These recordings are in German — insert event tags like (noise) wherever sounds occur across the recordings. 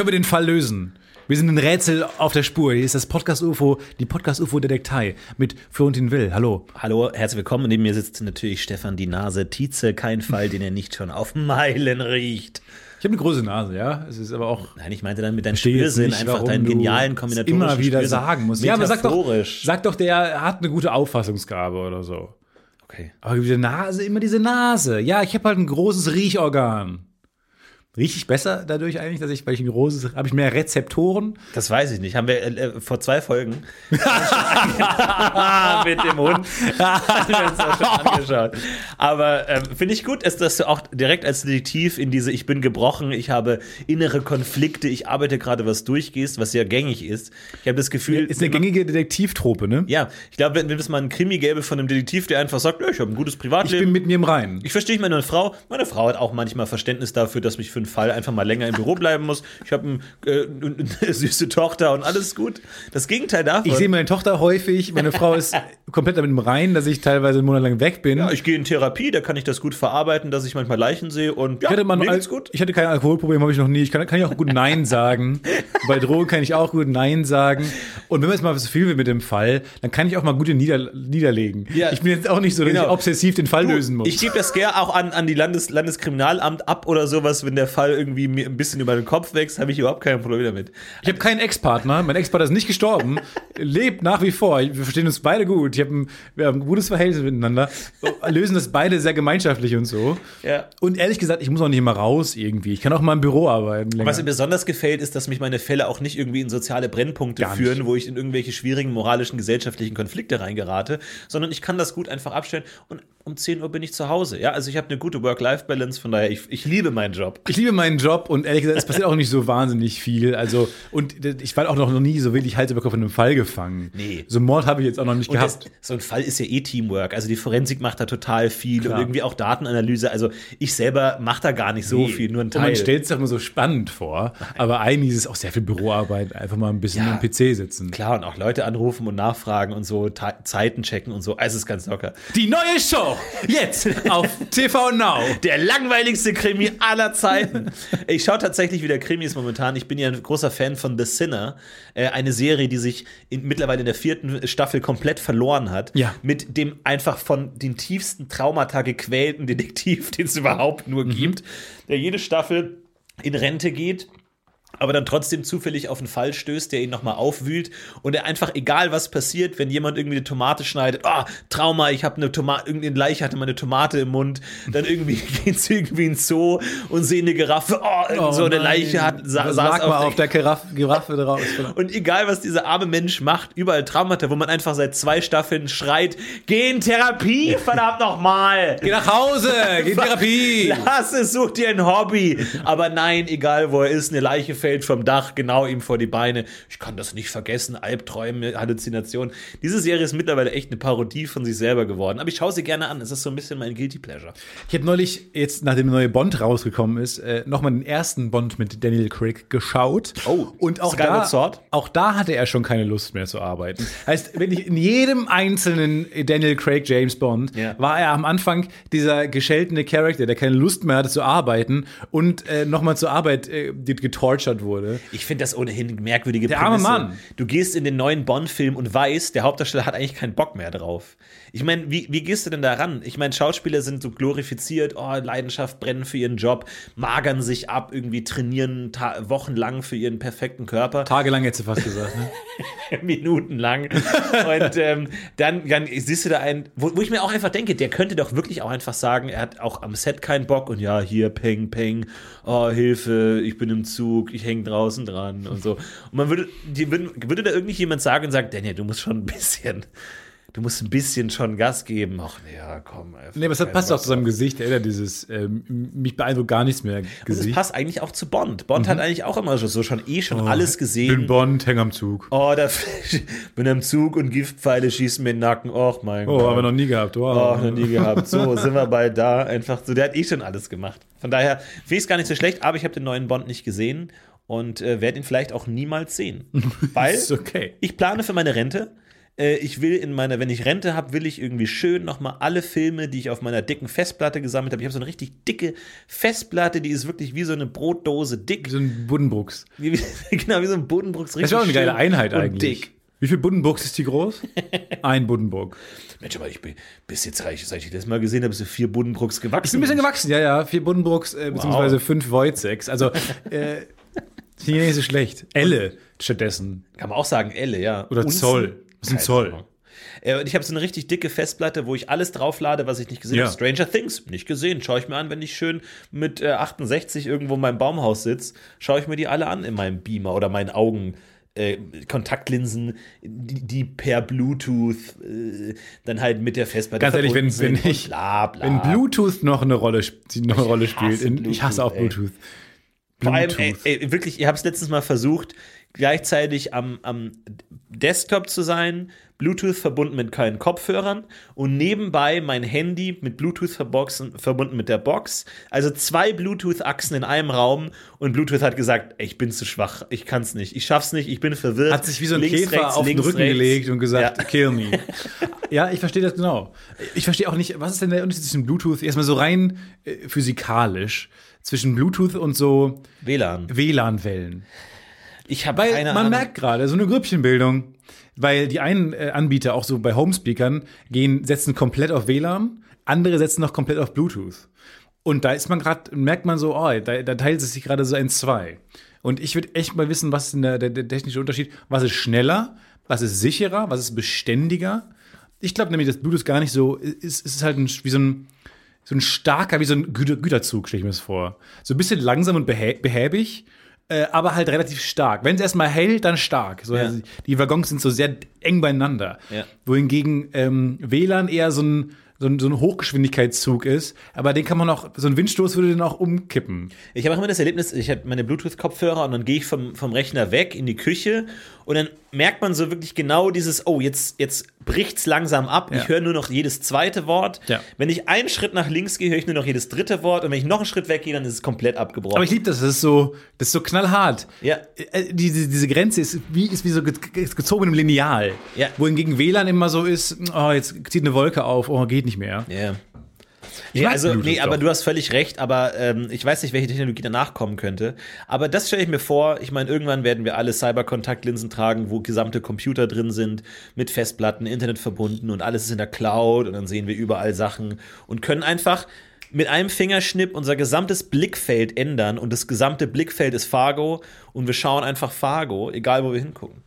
Können wir den Fall lösen? Wir sind ein Rätsel auf der Spur. Hier ist das Podcast UFO, die Podcast UFO Detektei mit Florentin Will. Hallo. Hallo, herzlich willkommen. Neben mir sitzt natürlich Stefan die Nase Tietze. Kein Fall, den er nicht schon auf Meilen riecht. Ich habe eine große Nase, ja. Es ist aber auch. Nein, ich meinte dann mit deinem Spürsinn nicht, einfach deinen genialen kombinatorischen immer wieder Spürsinn. sagen musst. Ja, aber sag doch, sag doch, der hat eine gute Auffassungsgabe oder so. Okay. Aber diese Nase, immer diese Nase. Ja, ich habe halt ein großes Riechorgan. Riech ich besser dadurch eigentlich, dass ich, weil ich ein großes, habe ich mehr Rezeptoren? Das weiß ich nicht. Haben wir äh, vor zwei Folgen (laughs) mit dem Hund haben wir uns das schon angeschaut. Aber ähm, finde ich gut, ist, dass du auch direkt als Detektiv in diese Ich bin gebrochen, ich habe innere Konflikte, ich arbeite gerade was durchgehst, was ja gängig ist. Ich habe das Gefühl, Ist eine gängige Detektivtrope, ne? ja, ich glaube, wenn, es mal einen Krimi gäbe von einem Detektiv, der einfach sagt, ich habe ein gutes Ich Privatleben. bin mit mir im Reinen. Ich verstehe meine Frau. Meine Frau hat auch manchmal Verständnis dafür, dass ich für einen Fall einfach mal länger im Büro bleiben muss. Ich habe ein, äh, eine süße Tochter und alles gut. Das Gegenteil davon. Ich sehe meine Tochter häufig, meine Frau ist komplett damit im Reinen, dass ich teilweise einen Monat lang weg bin. ja, ich gehe in Therapie, da kann ich das gut verarbeiten, dass ich manchmal Leichen sehe und ja, Ich hatte, mal mir Al- geht's gut. ich hatte kein Alkoholproblem, habe ich noch nie. Ich kann, kann ich auch gut Nein sagen. (laughs) Bei Drogen kann ich auch gut Nein sagen. Und wenn man jetzt mal so viel will mit dem Fall, dann kann ich auch mal gute nieder, niederlegen. Ja. Ich bin jetzt auch nicht so, dass Genau. ich obsessiv den Fall lösen muss. Ich gebe das gerne auch an, an die Landes, Landeskriminalamt ab oder sowas, wenn der Fall irgendwie mir ein bisschen über den Kopf wächst, habe ich überhaupt kein Problem damit. Ich habe keinen Ex-Partner. Mein Ex-Partner ist nicht gestorben, lebt nach wie vor. Wir verstehen uns beide gut. Ich hab ein, wir haben ein gutes Verhältnis miteinander, lösen das beide sehr gemeinschaftlich und so. Ja. Und ehrlich gesagt, ich muss auch nicht immer raus irgendwie. Ich kann auch mal im Büro arbeiten. Länger. Was mir besonders gefällt, ist, dass mich meine Fälle auch nicht irgendwie in soziale Brennpunkte Gar nicht. führen, wo ich in irgendwelche schwierigen moralischen, gesellschaftlichen Konflikte reingerate, sondern ich kann das gut einfach abstellen und um 10 Uhr bin ich zu Hause. Ja, also ich habe eine gute Work-Life-Balance, von daher, ich, ich liebe meinen Job. Ich liebe meinen Job und ehrlich gesagt, es passiert auch nicht so wahnsinnig viel. Also, und ich war auch noch nie so wirklich Hals über Kopf in einem Fall gefangen. Nee. So einen Mord habe ich jetzt auch noch nicht Und das, gehabt. so ein Fall ist ja eh Teamwork. Also die Forensik macht da total viel Klar. und irgendwie auch Datenanalyse. Also ich selber mache da gar nicht so viel, nur ein Und Teil. man stellt es sich immer so spannend vor. Aber eigentlich ist es auch sehr viel Büroarbeit. Einfach mal ein bisschen Ja. am PC sitzen. Klar, und auch Leute anrufen und nachfragen und so, Zeiten checken und so. Also es ist ganz locker. Die neue Show! Jetzt auf TV Now! Der langweiligste Krimi aller Zeiten. Ich schaue tatsächlich wieder Krimis momentan. Ich bin ja ein großer Fan von The Sinner. Äh, eine Serie, die sich in, mittlerweile in der vierten Staffel komplett verloren hat. Ja. Mit dem einfach von den tiefsten Traumata gequälten Detektiv, (laughs) den es überhaupt nur Mhm. gibt. Der jede Staffel in Rente geht aber dann trotzdem zufällig auf einen Fall stößt, der ihn nochmal aufwühlt und er einfach, egal was passiert, wenn jemand irgendwie eine Tomate schneidet, oh, Trauma, ich habe eine Tomate, irgendein Leiche hatte mal eine Tomate im Mund, dann irgendwie (laughs) geht's irgendwie ins Zoo und sehen eine Giraffe, oh, irgend so eine nein. Leiche hat, sa saß auf auf der Giraffe, Giraffe drauf. (laughs) und egal, was dieser arme Mensch macht, überall Traumata, wo man einfach seit zwei Staffeln schreit, geh in Therapie, (laughs) verdammt nochmal! Geh nach Hause! Geh in Therapie! Lass es, such dir ein Hobby. Aber nein, egal wo er ist, eine Leiche fällt vom Dach genau ihm vor die Beine. Ich kann das nicht vergessen. Albträume, Halluzinationen. Diese Serie ist mittlerweile echt eine Parodie von sich selber geworden. Aber ich schaue sie gerne an. Es ist so ein bisschen mein Guilty Pleasure. Ich habe neulich, jetzt nachdem der neue Bond rausgekommen ist, äh, nochmal den ersten Bond mit Daniel Craig geschaut. Oh, und auch da, Sword? auch da hatte er schon keine Lust mehr zu arbeiten. Heißt, wenn ich in jedem einzelnen Daniel Craig James Bond Ja. war er am Anfang dieser gescheltene Charakter, der keine Lust mehr hatte zu arbeiten und äh, nochmal zur Arbeit äh, die getortured wurde. Ich finde das ohnehin merkwürdige Der arme Mann. Du gehst in den neuen Bond-Film und weißt, der Hauptdarsteller hat eigentlich keinen Bock mehr drauf. Ich meine, wie, wie gehst du denn da ran? Ich meine, Schauspieler sind so glorifiziert, oh, Leidenschaft, brennen für ihren Job, magern sich ab, irgendwie trainieren wochenlang für ihren perfekten Körper. Tagelang hätte sie fast gesagt. Ne? (laughs) minutenlang. Und ähm, dann, dann siehst du da einen, wo, wo ich mir auch einfach denke, der könnte doch wirklich auch einfach sagen, er hat auch am Set keinen Bock und ja, hier, peng, peng, oh, Hilfe, ich bin im Zug, ich hänge draußen dran und so. Und man würde, die, würde, würde da irgendjemand sagen und sagen, Daniel, du musst schon ein bisschen, du musst ein bisschen schon Gas geben. Ach, nee, ja, komm. Nee, aber keinen passt auch zu seinem. Gesicht. Er dieses, ähm, mich beeindruckt gar nichts mehr Und es Gesicht. passt eigentlich auch zu Bond. Bond hat eigentlich auch immer so schon eh schon alles gesehen. Oh, Bin Bond, häng am Zug. Oh, da (laughs) bin am Zug und Giftpfeile schießen mir in den Nacken. Och mein Oh, Gott. haben wir noch nie gehabt. Oh, Wow. noch nie gehabt. So, sind wir bald da. Einfach so, der hat eh schon alles gemacht. Von daher finde ich es gar nicht so schlecht, aber ich habe den neuen Bond nicht gesehen und äh, werde ihn vielleicht auch niemals sehen. (laughs) Weil okay. ich plane für meine Rente. äh, ich will in meiner, wenn ich Rente habe, will ich irgendwie schön nochmal alle Filme, die ich auf meiner dicken Festplatte gesammelt habe. Ich habe so eine richtig dicke Festplatte, die ist wirklich wie so eine Brotdose dick. So ein Buddenbrooks. Wie, wie, (laughs) genau, wie so ein Buddenbrooks. Das ist auch eine geile Einheit eigentlich. Dick. Wie viel Buddenbrooks ist die groß? (laughs) Ein Buddenbrook. Mensch, aber ich bin bis jetzt reich, seit ich das mal gesehen habe, bist du vier Buddenbrooks gewachsen. Ist ein bisschen gewachsen, ja, ja. Vier Buddenbrooks, äh, beziehungsweise fünf Wojceks. Also, äh, nicht so schlecht. Elle stattdessen. Kann man auch sagen, Elle, ja. Oder Unzen? Zoll. Was ist ein Zoll? Äh, Und ich habe so eine richtig dicke Festplatte, wo ich alles drauflade, was ich nicht gesehen Ja. habe. Stranger Things, nicht gesehen. Schaue ich mir an, wenn ich schön mit äh, 68 irgendwo in meinem Baumhaus sitze, schaue ich mir die alle an in meinem Beamer oder meinen Augen. Äh, Kontaktlinsen, die, die per Bluetooth äh, dann halt mit der Festplatte Ganz ehrlich, wenn, wenn ich, bla, bla. wenn Bluetooth noch eine Rolle, noch eine Rolle spielt, in, ich hasse auch Bluetooth, ey. Vor allem, ey, ey, wirklich, ihr habt es letztens mal versucht, gleichzeitig am, am Desktop zu sein, Bluetooth verbunden mit keinen Kopfhörern und nebenbei mein Handy mit Bluetooth verboxen, verbunden mit der Box. Also zwei Bluetooth-Achsen in einem Raum und Bluetooth hat gesagt, ey, ich bin zu schwach, ich kann's nicht, ich schaff's nicht, ich bin verwirrt. Hat sich wie so ein Links, Käfer rechts, auf den links, Rücken rechts. gelegt und gesagt, Ja. kill me. (laughs) ja, ich verstehe das genau. Ich verstehe auch nicht, was ist denn der Unterschied zwischen Bluetooth, erstmal so rein äh, physikalisch, zwischen Bluetooth und so WLAN. WLAN-Wellen. Ich habe keine man Ahnung. merkt gerade so eine Grüppchenbildung, weil die einen äh, Anbieter auch so bei Homespeakern gehen, setzen komplett auf WLAN, andere setzen noch komplett auf Bluetooth. Und da ist man gerade, merkt man so, oh, da, da teilt es sich gerade so in zwei. Und ich würde echt mal wissen, was ist denn der, der, der technische Unterschied? Was ist schneller? Was ist sicherer? Was ist beständiger? Ich glaube nämlich, dass Bluetooth gar nicht so ist. Es ist halt ein, wie so ein, so ein starker, wie so ein Güter, Güterzug, stelle ich mir das vor. So ein bisschen langsam und behä behäbig, äh, aber halt relativ stark. Wenn es erstmal hält, dann stark. So, Ja. also die Waggons sind so sehr eng beieinander. Ja. Wohingegen ähm, WLAN eher so ein, so, ein, so ein Hochgeschwindigkeitszug ist, aber den kann man auch, so ein Windstoß würde den auch umkippen. Ich habe auch immer das Erlebnis, ich habe meine Bluetooth-Kopfhörer und dann gehe ich vom, vom Rechner weg in die Küche und dann merkt man so wirklich genau dieses, oh, jetzt, jetzt bricht's langsam ab. Ja. Ich höre nur noch jedes zweite Wort. Ja. Wenn ich einen Schritt nach links gehe, höre ich nur noch jedes dritte Wort und wenn ich noch einen Schritt weggehe, dann ist es komplett abgebrochen. Aber ich liebe das, das ist so, das ist so knallhart. Ja. Äh, Diese, diese Grenze ist wie, ist wie so ge ge- gezogen im Lineal. Ja. Wohingegen WLAN immer so ist, oh, jetzt zieht eine Wolke auf, oh, geht nicht mehr. Ja. Ich Nee, also, nee, aber du hast völlig recht, aber ähm, ich weiß nicht, welche Technologie danach kommen könnte. Aber das stelle ich mir vor, ich meine, irgendwann werden wir alle Cyberkontaktlinsen tragen, wo gesamte Computer drin sind, mit Festplatten, Internet verbunden und alles ist in der Cloud und dann sehen wir überall Sachen und können einfach mit einem Fingerschnipp unser gesamtes Blickfeld ändern und das gesamte Blickfeld ist Fargo und wir schauen einfach Fargo, egal wo wir hingucken.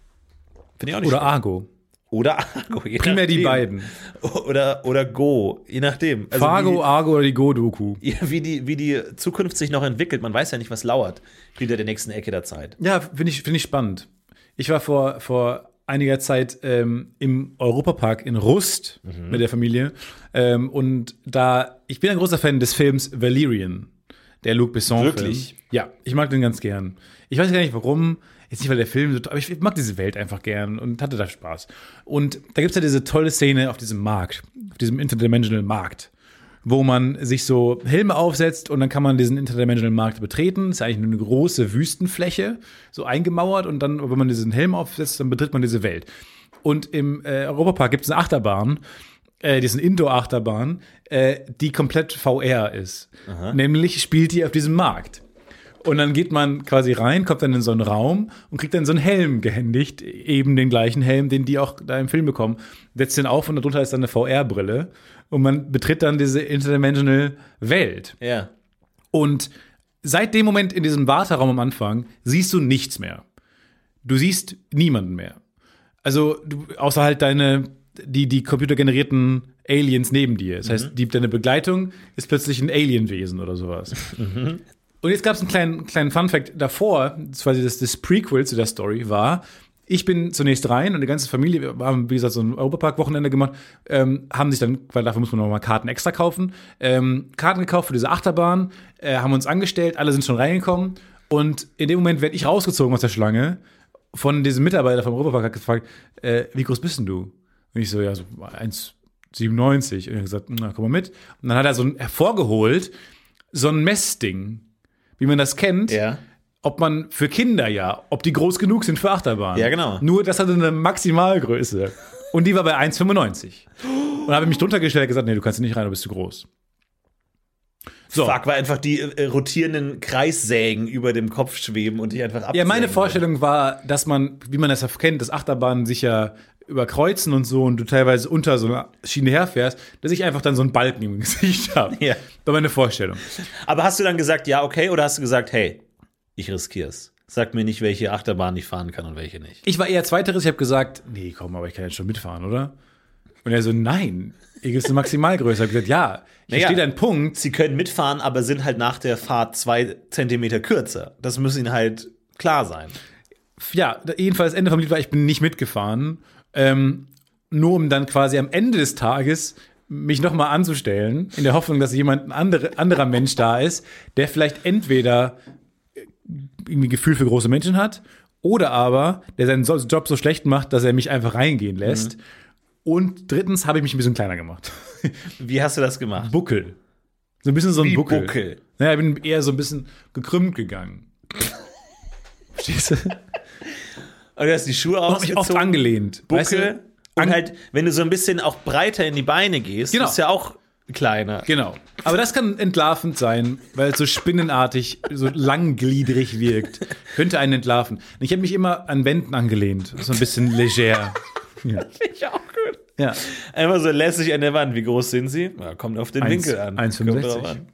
Finde ich auch nicht Oder schlecht. Argo. Oder Argo. je Primär die nachdem. beiden. Oder, oder Go, je nachdem. Also Fargo, wie- Argo oder die Go-Doku. (laughs) ja, wie die, wie die Zukunft sich noch entwickelt. Man weiß ja nicht, was lauert hinter der nächsten Ecke der Zeit. Ja, finde ich, finde ich spannend. Ich war vor, vor einiger Zeit ähm, im Europapark in Rust Mhm. mit der Familie. Ähm, und da, ich bin ein großer Fan des Films Valerian, der Luc Besson. Wirklich? Film. Ja, ich mag den ganz gern. Ich weiß gar nicht warum. Jetzt nicht, weil der Film so, aber ich mag diese Welt einfach gern und hatte da Spaß. Und da gibt es ja diese tolle Szene auf diesem Markt, auf diesem Interdimensional Markt, wo man sich so Helme aufsetzt und dann kann man diesen Interdimensional Markt betreten. Das ist eigentlich nur eine große Wüstenfläche, so eingemauert und dann, wenn man diesen Helm aufsetzt, dann betritt man diese Welt. Und im äh, Europapark gibt es eine Achterbahn, äh, die ist eine Indoor-Achterbahn, äh, die komplett VR ist. Nämlich spielt die auf diesem Markt. Und dann geht man quasi rein, kommt dann in so einen Raum und kriegt dann so einen Helm gehändigt, eben den gleichen Helm, den die auch da im Film bekommen, setzt den auf und darunter ist dann eine VR-Brille und man betritt dann diese interdimensional Welt. Ja. Und seit dem Moment in diesem Warteraum am Anfang siehst du nichts mehr. Du siehst niemanden mehr. Also, du, außer halt deine, die, die computergenerierten Aliens neben dir. Das heißt, die, deine Begleitung ist plötzlich ein Alienwesen oder sowas. Und jetzt gab es einen kleinen, kleinen Fun-Fact davor, quasi das, das Prequel zu der Story war, ich bin zunächst rein und die ganze Familie, wir haben, wie gesagt, so ein Europapark-Wochenende gemacht, ähm, haben sich dann, weil dafür muss man nochmal Karten extra kaufen, ähm, Karten gekauft für diese Achterbahn, äh, haben uns angestellt, alle sind schon reingekommen und in dem Moment werde ich rausgezogen aus der Schlange, von diesem Mitarbeiter vom Europapark hat gefragt, äh, wie groß bist denn du? Und ich so, ja, so 1,97. Und er hat gesagt, na, komm mal mit. Und dann hat er so ein, hervorgeholt, so ein Messding, wie man das kennt, Ja. ob man für Kinder ja, ob die groß genug sind für Achterbahn. Ja, genau. Nur das hatte eine Maximalgröße. Und die war bei 1,95. Und habe mich drunter gestellt und gesagt, nee, du kannst nicht rein, du bist zu groß. So. Fuck, weil einfach die äh, rotierenden Kreissägen über dem Kopf schweben und dich einfach absägen. Ja, meine Vorstellung war, dass man, wie man das ja kennt, dass Achterbahnen sich ja überkreuzen und so und du teilweise unter so einer Schiene herfährst, dass ich einfach dann so einen Balken im (laughs) Gesicht habe. Ja. War meine Vorstellung. Aber hast du dann gesagt, ja, okay, oder hast du gesagt, hey, ich riskier's? Sag mir nicht, welche Achterbahn ich fahren kann und welche nicht. Ich war eher zweiteres, ich habe gesagt, nee, komm, aber ich kann jetzt schon mitfahren, oder? Und er so, nein, gibt es eine Maximalgröße. Ich gesagt, ja, hier Naja. steht ein Punkt. Sie können mitfahren, aber sind halt nach der Fahrt zwei Zentimeter kürzer. Das muss ihnen halt klar sein. Ja, jedenfalls Ende vom Lied war, ich bin nicht mitgefahren. Ähm, nur um dann quasi am Ende des Tages mich nochmal anzustellen, in der Hoffnung, dass jemand ein andere, anderer Mensch da ist, der vielleicht entweder irgendwie Gefühl für große Menschen hat oder aber der seinen Job so schlecht macht, dass er mich einfach reingehen lässt. Und drittens habe ich mich ein bisschen kleiner gemacht. (laughs) Wie hast du das gemacht? Buckel. So ein bisschen so ein Wie Buckel. Buckel? Naja, ich bin eher so ein bisschen gekrümmt gegangen. Verstehst du? Und du hast die Schuhe Ich habe mich oft ausgezogen, angelehnt. Buckel. Weißt du? und halt, wenn du so ein bisschen auch breiter in die Beine gehst, Genau. ist ja auch kleiner. Genau. Aber das kann entlarvend sein, weil es so spinnenartig, so langgliedrig wirkt. Könnte einen entlarven. Ich habe mich immer an Wänden angelehnt. So ein bisschen leger. Ja. (laughs) Ich auch. Ja. Einfach so lässig an der Wand. Wie groß sind sie? Ja, kommt auf den Eins- Winkel an. 1,65. Kommt drauf an.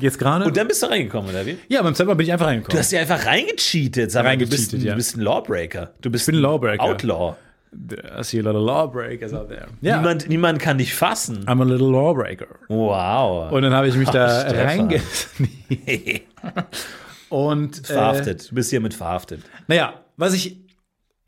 Jetzt gerade? Und dann bist du reingekommen, oder wie? ja, beim Mal bin ich einfach Du reingekommen. hast ja einfach reingecheatet. Sag mal, du bist, ja. du bist ein Lawbreaker. Du bist bin ein Lawbreaker. Outlaw. I see a lot of lawbreakers out there. Ja. Niemand, niemand kann dich fassen. I'm a little lawbreaker. Wow. Und dann habe ich mich da (laughs) Stefan. reinge... (laughs) Und äh, verhaftet. Du bist hiermit verhaftet. Naja, was ich,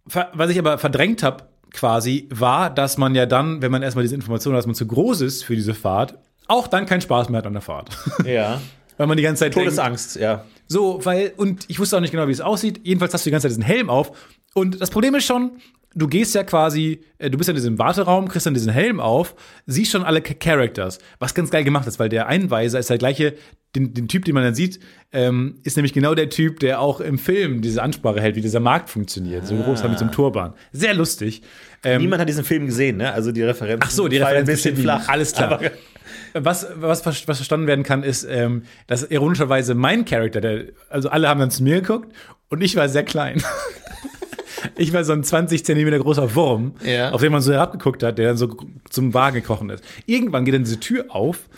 was ich aber verdrängt habe, quasi, war, dass man ja dann, wenn man erstmal diese Information hat, dass man zu groß ist für diese Fahrt, auch dann keinen Spaß mehr hat an der Fahrt. (laughs) Ja. weil man die ganze Zeit denkt, Todesangst, ja. so, weil, und ich wusste auch nicht genau, wie es aussieht. Jedenfalls hast du die ganze Zeit diesen Helm auf. Und das Problem ist schon, du gehst ja quasi, äh, du bist ja in diesem Warteraum, kriegst dann diesen Helm auf, siehst schon alle Cha- Characters, was ganz geil gemacht ist, weil der Einweiser ist der gleiche, den, den Typ, den man dann sieht, ähm, ist nämlich genau der Typ, der auch im Film diese Ansprache hält, wie dieser Markt funktioniert. So groß mit so einem Turban. Sehr lustig. Ähm, Niemand hat diesen Film gesehen, ne? Also die Referenz. Ach so, die Referenz ein bisschen flach. Alles klar. Was, was, was verstanden werden kann, ist, ähm, dass ironischerweise mein Charakter, der, also alle haben dann zu mir geguckt und ich war sehr klein. (laughs) ich war so ein 20 Zentimeter großer Wurm, Ja. auf den man so herabgeguckt hat, der dann so zum Wagen gekrochen ist. Irgendwann geht dann diese Tür auf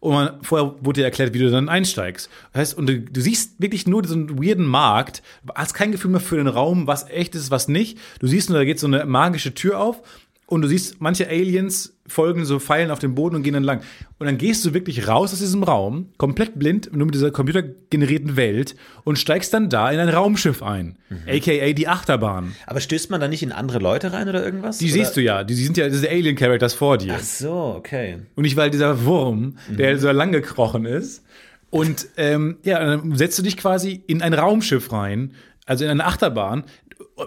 und man, vorher wurde dir erklärt, wie du dann einsteigst. Das heißt, und du, du siehst wirklich nur diesen weirden Markt, hast kein Gefühl mehr für den Raum, was echt ist, was nicht. Du siehst nur, da geht so eine magische Tür auf und du siehst, manche Aliens folgen so Pfeilen auf dem Boden und gehen dann lang. Und dann gehst du wirklich raus aus diesem Raum, komplett blind, nur mit dieser computergenerierten Welt und steigst dann da in ein Raumschiff ein. AKA die Achterbahn. Aber stößt man da nicht in andere Leute rein oder irgendwas? Die siehst du ja, die sind ja diese Alien-Characters vor dir. Ach so, okay. Und nicht, weil dieser Wurm, der so lang gekrochen ist. Und ähm, ja, dann setzt du dich quasi in ein Raumschiff rein, also in eine Achterbahn.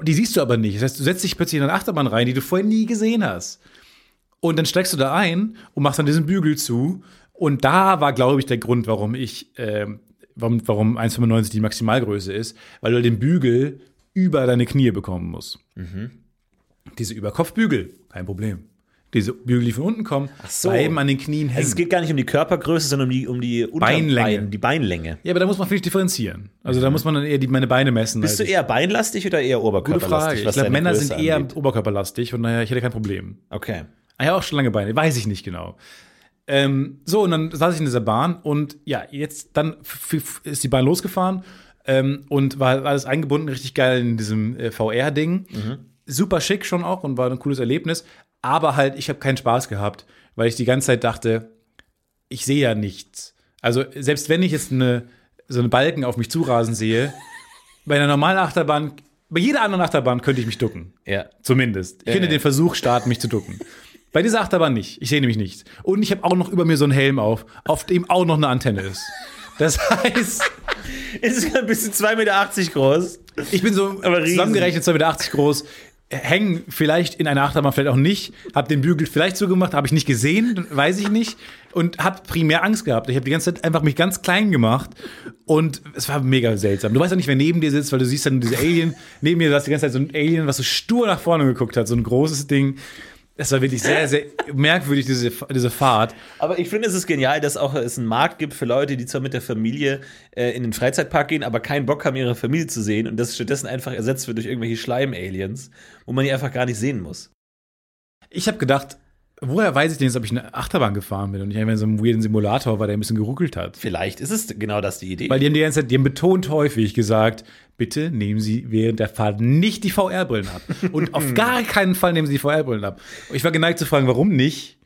Die siehst du aber nicht. Das heißt, du setzt dich plötzlich in eine Achterbahn rein, die du vorher nie gesehen hast. Und dann steigst du da ein und machst dann diesen Bügel zu. Und da war, glaube ich, der Grund, warum ich, ähm, warum, warum 1,95 die Maximalgröße ist, weil du den Bügel über deine Knie bekommen musst. Diese Überkopfbügel, kein Problem. Diese Bügel, die von unten kommen, so. bleiben an den Knien hängen. Also es geht gar nicht um die Körpergröße, sondern um die, um die Beinlänge. die Beinlänge. ja, aber da muss man vielleicht differenzieren. Also da muss man dann eher die, meine Beine messen. Bist du als- eher beinlastig oder eher Gute oberkörperlastig? Frage. Ich glaube, Männer Größe sind eher angeht? oberkörperlastig und naja, ich hätte kein Problem. Okay. Ah ja, auch schon lange Beine, weiß ich nicht genau. Ähm, so, und dann saß ich in dieser Bahn und ja, jetzt dann ist die Bahn losgefahren ähm, und war alles eingebunden, richtig geil in diesem äh, VR-Ding. Super schick schon auch und war ein cooles Erlebnis. Aber halt, ich habe keinen Spaß gehabt, weil ich die ganze Zeit dachte, ich sehe ja nichts. Also, selbst wenn ich jetzt eine, so eine Balken auf mich zurasen sehe, (laughs) bei einer normalen Achterbahn, bei jeder anderen Achterbahn könnte ich mich ducken. Ja. Zumindest. Ich könnte ja. den Versuch starten, mich zu ducken. Bei dieser Achterbahn nicht. Ich sehe nämlich nichts. Und ich habe auch noch über mir so einen Helm auf, auf dem auch noch eine Antenne ist. Das (laughs) heißt, Ist ein bisschen 2,80 Meter groß. ich bin so Aber zusammengerechnet 2,80 Meter groß, hängen vielleicht in einer Achterbahn, vielleicht auch nicht, habe den Bügel vielleicht zugemacht, habe ich nicht gesehen, weiß ich nicht und habe primär Angst gehabt. Ich habe die ganze Zeit einfach mich ganz klein gemacht und es war mega seltsam. Du weißt ja nicht, wer neben dir sitzt, weil du siehst dann diese Alien, neben mir saß die ganze Zeit so ein Alien, was so stur nach vorne geguckt hat, so ein großes Ding. Es war wirklich sehr, sehr merkwürdig, diese, diese Fahrt. Aber ich finde, es ist genial, dass auch es einen Markt gibt für Leute, die zwar mit der Familie äh, in den Freizeitpark gehen, aber keinen Bock haben, ihre Familie zu sehen und das stattdessen einfach ersetzt wird durch irgendwelche Schleim-Aliens, wo man die einfach gar nicht sehen muss. Ich habe gedacht, woher weiß ich denn jetzt, ob ich eine Achterbahn gefahren bin und nicht einfach in so einem weirden Simulator war, der ein bisschen geruckelt hat? Vielleicht ist es genau das die Idee. Weil die haben die ganze Zeit, die haben betont häufig gesagt, bitte nehmen Sie während der Fahrt nicht die VR-Brillen ab. (laughs) Und auf gar keinen Fall nehmen Sie die VR-Brillen ab. Ich war geneigt zu fragen, warum nicht?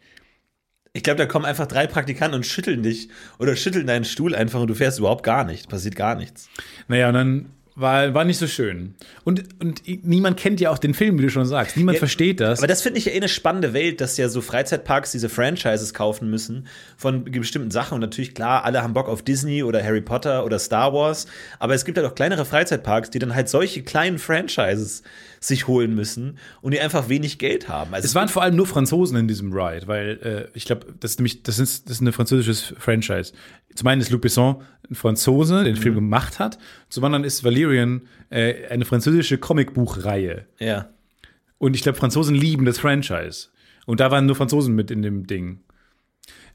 Ich glaube, da kommen einfach drei Praktikanten und schütteln dich oder schütteln deinen Stuhl einfach und du fährst überhaupt gar nicht. Passiert gar nichts. Naja, und dann war, war nicht so schön. Und, und niemand kennt ja auch den Film, wie du schon sagst. Niemand Ja, versteht das. Aber das finde ich ja eh eine spannende Welt, dass ja so Freizeitparks diese Franchises kaufen müssen von bestimmten Sachen. Und natürlich, klar, alle haben Bock auf Disney oder Harry Potter oder Star Wars. Aber es gibt halt auch kleinere Freizeitparks, die dann halt solche kleinen Franchises sich holen müssen und die einfach wenig Geld haben. Also Es waren vor allem nur Franzosen in diesem Ride, weil äh, ich glaube, das ist nämlich, das ist, das ist ein französisches Franchise. Zum einen ist Luc Besson ein Franzose, den Mhm. Film gemacht hat. Zum anderen ist Valerian äh, eine französische Comicbuchreihe. ja. Und ich glaube, Franzosen lieben das Franchise. Und da waren nur Franzosen mit in dem Ding.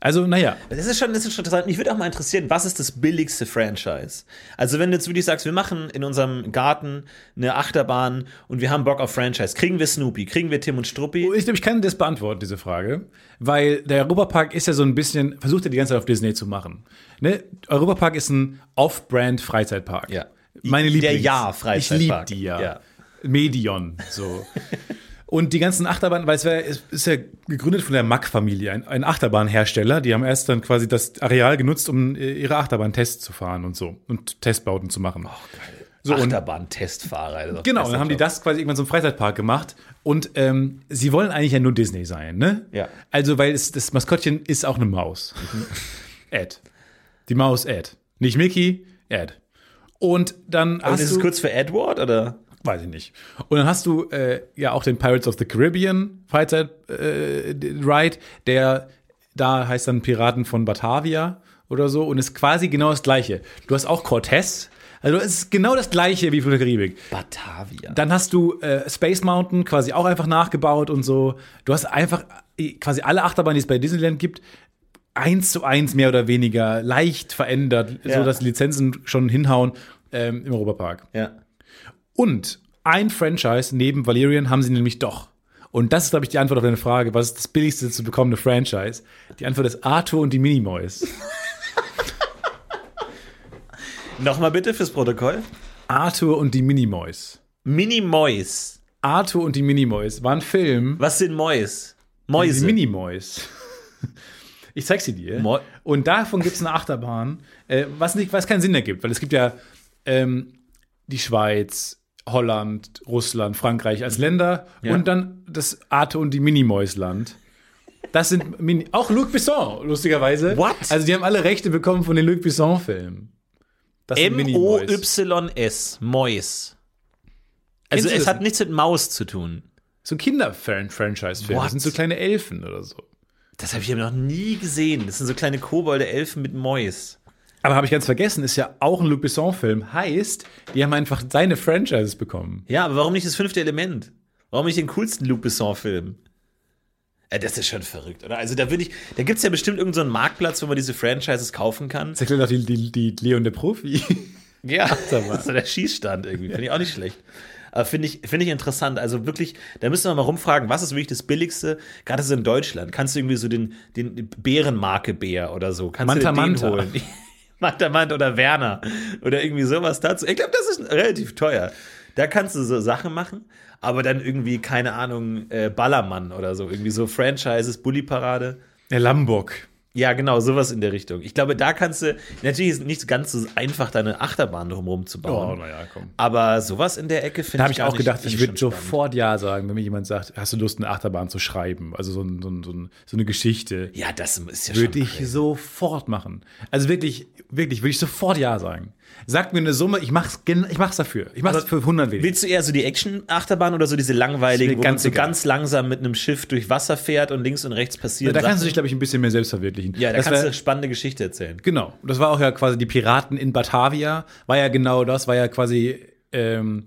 Also, naja. Das ist schon, das ist schon interessant. Mich würde auch mal interessieren, was ist das billigste Franchise? Also, wenn du jetzt wirklich sagst, wir machen in unserem Garten eine Achterbahn und wir haben Bock auf Franchise, kriegen wir Snoopy, kriegen wir Tim und Struppi? Ich glaube, ich kann das beantworten, diese Frage. Weil der Europapark ist ja so ein bisschen, versucht er die ganze Zeit auf Disney zu machen. Ne? Europapark ist ein Off-Brand-Freizeitpark. Ja. Meine Der Lieblings. Ja-Freizeitpark. Ich liebe die ja. Ja. Medion, so. (laughs) Und die ganzen Achterbahnen, weil es wär, es ist ja gegründet von der Mack-Familie, ein, ein Achterbahnhersteller. Die haben erst dann quasi das Areal genutzt, um äh, ihre Achterbahn-Tests zu fahren und so. Und Testbauten zu machen. So, und- Achterbahn-Testfahrer. das ist doch Genau, dann haben die das quasi irgendwann zum Freizeitpark gemacht. Und ähm, sie wollen eigentlich ja nur Disney sein, ne? Ja. Also, weil es, das Maskottchen ist auch eine Maus. Ed. Die Maus Ed. Nicht Mickey, Ed. Und dann Und ist es kurz für Edward oder? Weiß ich nicht. Und dann hast du äh, ja auch den Pirates of the Caribbean Freizeit äh, Ride, der da heißt dann Piraten von Batavia oder so und ist quasi genau das gleiche. Du hast auch Cortez. Also es ist genau das gleiche wie für die Karibik. Batavia. Dann hast du äh, Space Mountain quasi auch einfach nachgebaut und so. Du hast einfach äh, quasi alle Achterbahnen, die es bei Disneyland gibt, eins zu eins mehr oder weniger leicht verändert, Ja. so dass die Lizenzen schon hinhauen ähm, im Europapark. ja. Und ein Franchise neben Valerian haben sie nämlich doch. Und das ist, glaube ich, die Antwort auf deine Frage, was ist das billigste zu bekommende Franchise? Die Antwort ist Arthur und die Minimoys. (laughs) Nochmal bitte fürs Protokoll. Arthur und die Minimoys. Mini-Mois. Arthur und die Minimoys war ein Film. Was sind Mois? Die Mäuse. Minimoys. (laughs) Ich zeig sie dir. Mo- und davon gibt es eine Achterbahn, äh, was, nicht, was keinen Sinn ergibt, weil es gibt ja ähm, die Schweiz, Holland, Russland, Frankreich als Länder Ja. und dann das Arthur und die Minimoys-Land. Das sind Mini auch Luc Besson, lustigerweise. What? Also die haben alle Rechte bekommen von den Luc Besson-Filmen. M-O-Y-S. Mois. Also es hat nichts mit Maus zu tun. So Kinder-Franchise-Filme. Das sind so kleine Elfen oder so. Das habe ich aber noch nie gesehen. Das sind so kleine kobolde Elfen mit Mois. Aber habe ich ganz vergessen, ist ja auch ein Luc Besson-Film. Heißt, die haben einfach seine Franchises bekommen. Ja, aber warum nicht das fünfte Element? Warum nicht den coolsten Luc Besson-Film? Äh, das ist schon verrückt, oder? Also da würde ich, da gibt es ja bestimmt irgendeinen so einen Marktplatz, wo man diese Franchises kaufen kann. Das erklärt auch die, die, die Leon der Profi. (laughs) Ja, das ist so der Schießstand irgendwie. Finde ich auch nicht schlecht. Aber finde ich, finde ich interessant. Also wirklich, da müssen wir mal rumfragen, was ist wirklich das Billigste? Gerade so in Deutschland. Kannst du irgendwie so den, den Bärenmarke-Bär oder so? Kannst Manta du den Manta. holen? (laughs) (laughs) Manta oder Werner oder irgendwie sowas dazu. Ich glaube, das ist relativ teuer. Da kannst du so Sachen machen, aber dann irgendwie, keine Ahnung, äh, Ballermann oder so. Irgendwie so Franchises, Bully-Parade. Der Lamborg. Ja, genau, sowas in der Richtung. Ich glaube, da kannst du, natürlich ist es nicht ganz so einfach, deine Achterbahn drumherum zu bauen. naja, komm. Aber sowas in der Ecke finde Da habe ich ich auch nicht- gedacht, ich würde sofort Ja sagen, wenn mir jemand sagt, hast du Lust, eine Achterbahn zu schreiben? Also so, ein, so, ein, so, ein, so eine Geschichte. Ja, das ist ja Würde schon ich crazy. sofort machen. Also wirklich, wirklich, würde ich sofort Ja sagen. Sagt mir eine Summe, ich mach's, ich mach's dafür. Ich mach's für 100 wenigstens. Willst du eher so die Action-Achterbahn oder so diese langweilige, wo man ganz so egal. ganz langsam mit einem Schiff durch Wasser fährt und links und rechts passiert? Da kannst du dich, glaube ich, ein bisschen mehr selbst verwirklichen. ja, da Das kannst du wär- eine spannende Geschichte erzählen. Genau. Das war auch ja quasi die Piraten in Batavia. War ja genau das, war ja quasi ähm,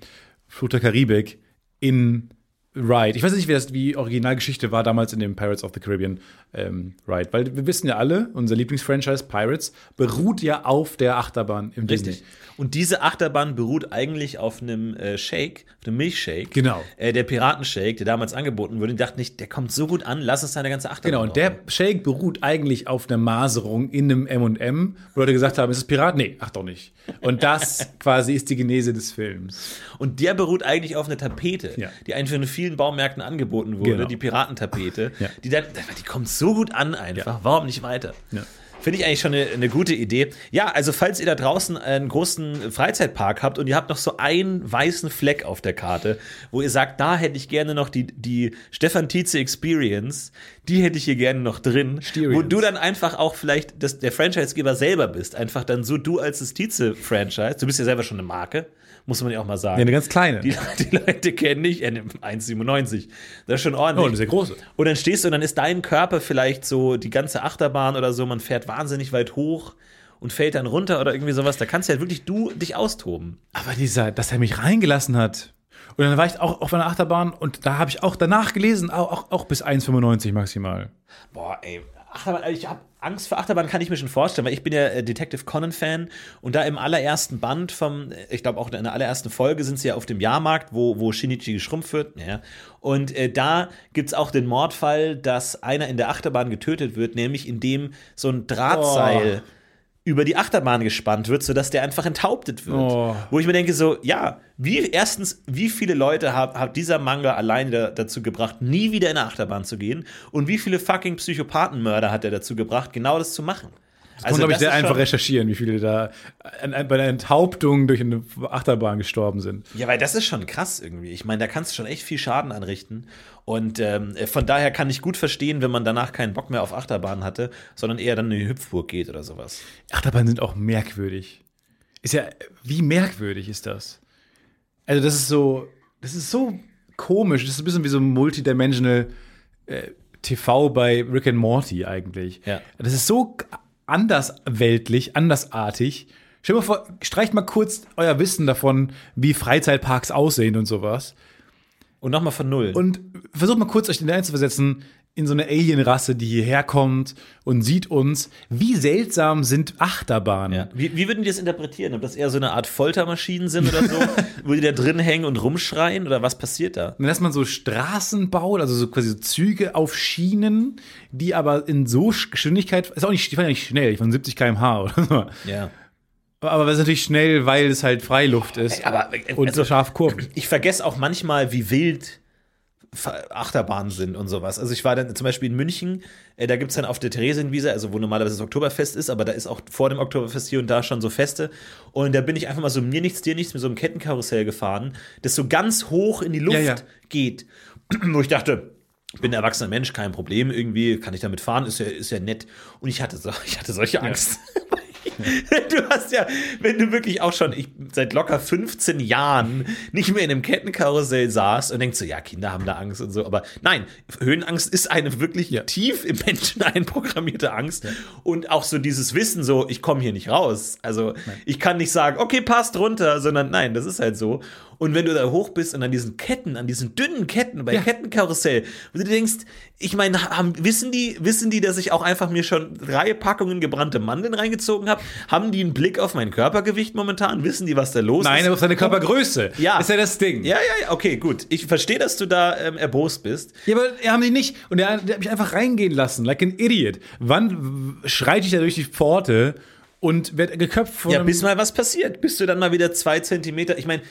Fluch der Karibik in Ride. Ich weiß nicht, wie das wie Originalgeschichte war damals in dem Pirates of the Caribbean ähm, Ride, weil wir wissen ja alle, unser Lieblingsfranchise Pirates beruht ja auf der Achterbahn im Disney. Und diese Achterbahn beruht eigentlich auf einem äh, Shake, auf einem Milchshake. Genau. Äh, der Piratenshake, der damals angeboten wurde. Ich dachte nicht, der kommt so gut an, lass uns seine ganze Achterbahn. Genau, und der Shake beruht eigentlich auf einer Maserung in einem M&M, wo Leute gesagt haben, ist es Pirat? Nee, ach doch nicht. Und das (laughs) quasi ist die Genese des Films. Und der beruht eigentlich auf einer Tapete, Ja. die eigentlich in vielen Baumärkten angeboten wurde, Genau. die Piratentapete. Ja. Die, dann, die kommt so gut an einfach. Warum nicht weiter? Ja. Finde ich eigentlich schon eine, eine gute Idee. Ja, also falls ihr da draußen einen großen Freizeitpark habt und ihr habt noch so einen weißen Fleck auf der Karte, wo ihr sagt, da hätte ich gerne noch die, die Stefan Tietze Experience, die hätte ich hier gerne noch drin, wo Experience. du dann einfach auch vielleicht das, der Franchisegeber selber bist. Einfach dann so du als das Tietze-Franchise. Du bist ja selber schon eine Marke, muss man ja auch mal sagen. Ja, eine ganz kleine. Die, die Leute kennen dich, äh, 1,97. Das ist schon ordentlich. Oh, eine sehr große. Und dann stehst du und dann ist dein Körper vielleicht so die ganze Achterbahn oder so, man fährt wahnsinnig weit hoch und fällt dann runter oder irgendwie sowas. Da kannst du ja wirklich du dich austoben. Aber dieser, dass er mich reingelassen hat. Und dann war ich auch auf einer Achterbahn und da habe ich auch danach gelesen, auch, auch, auch bis 1,95 maximal. Boah, ey. Achterbahn, ich habe Angst vor Achterbahn, kann ich mir schon vorstellen, weil ich bin ja äh, Detective Conan-Fan und da im allerersten Band vom, äh, ich glaube auch in der allerersten Folge sind sie ja auf dem Jahrmarkt, wo, wo Shinichi geschrumpft wird. Ja. Und äh, da gibt's auch den Mordfall, dass einer in der Achterbahn getötet wird, nämlich indem so ein Drahtseil über die Achterbahn gespannt wird, sodass der einfach enthauptet wird. Oh. Wo ich mir denke, so, ja, wie, erstens, wie viele Leute hat, hat dieser Manga alleine da, dazu gebracht, nie wieder in eine Achterbahn zu gehen? Und wie viele fucking Psychopathenmörder hat er dazu gebracht, genau das zu machen? Also, glaube ich, das sehr einfach recherchieren, wie viele da an, an, bei der Enthauptung durch eine Achterbahn gestorben sind. Ja, weil das ist schon krass irgendwie. Ich meine, da kannst du schon echt viel Schaden anrichten. Und ähm, von daher kann ich gut verstehen, wenn man danach keinen Bock mehr auf Achterbahn hatte, sondern eher dann in die Hüpfburg geht oder sowas. Achterbahnen sind auch merkwürdig. Ist ja, wie merkwürdig ist das? Also, das ist so, das ist so komisch. Das ist ein bisschen wie so ein multidimensional äh, TV bei Rick and Morty eigentlich. Ja. Das ist so andersweltlich, andersartig. Stell dir mal vor, streicht mal kurz euer Wissen davon, wie Freizeitparks aussehen und sowas. Und nochmal von Null. Und versucht mal kurz euch hineinzuversetzen in so eine Alien-Rasse, die hierher kommt und sieht uns. Wie seltsam sind Achterbahnen? Ja. Wie, wie würden die das interpretieren? Ob das eher so eine Art Foltermaschinen sind oder so, (laughs) wo die da drin hängen und rumschreien oder was passiert da? Dass man so Straßen baut, also so quasi so Züge auf Schienen, die aber in so Sch- Geschwindigkeit, ist auch nicht, die fahren ja nicht schnell, die fahren 70 km/h oder so. Ja. Aber es ist natürlich schnell, weil es halt Freiluft ist Aber äh, und so also, scharf Kurven. ich vergesse auch manchmal, wie wild Achterbahnen sind und sowas. Also ich war dann zum Beispiel in München, äh, da gibt es dann auf der Theresienwiese, also wo normalerweise das Oktoberfest ist, aber da ist auch vor dem Oktoberfest hier und da schon so Feste. Und da bin ich einfach mal so mir nichts, dir nichts mit so einem Kettenkarussell gefahren, das so ganz hoch in die Luft Ja, ja. geht. (clears throat) Wo ich dachte, ich bin ein erwachsener Mensch, kein Problem, irgendwie kann ich damit fahren, ist ja, ist ja nett. Und ich hatte, so, (laughs) ich hatte solche Angst. (laughs) (laughs) Du hast ja, wenn du wirklich auch schon ich, seit locker 15 Jahren nicht mehr in einem Kettenkarussell saß und denkst so, ja, Kinder haben da Angst und so. Aber nein, Höhenangst ist eine wirklich tief im Menschen (laughs) einprogrammierte Angst. Und auch so dieses Wissen, so, ich komme hier nicht raus. Also ich kann nicht sagen, okay, passt runter, sondern nein, das ist halt so. Und wenn du da hoch bist und an diesen Ketten, an diesen dünnen Ketten bei Ja. Kettenkarussell, wo du denkst, ich meine, haben, wissen die, wissen die, dass ich auch einfach mir schon drei Packungen gebrannte Mandeln reingezogen habe? Haben die einen Blick auf mein Körpergewicht momentan? Wissen die, was da los Nein, ist? aber auf seine Körpergröße. Ja. Ist ja das Ding. Ja, ja, ja, okay, gut. Ich verstehe, dass du da ähm, erbost bist. Ja, aber er haben die nicht. Und der, der hat mich einfach reingehen lassen, like an idiot. Wann schreite ich da durch die Pforte und werde geköpft von Ja, bis mal was passiert. Bist du dann mal wieder zwei Zentimeter. Ich meine,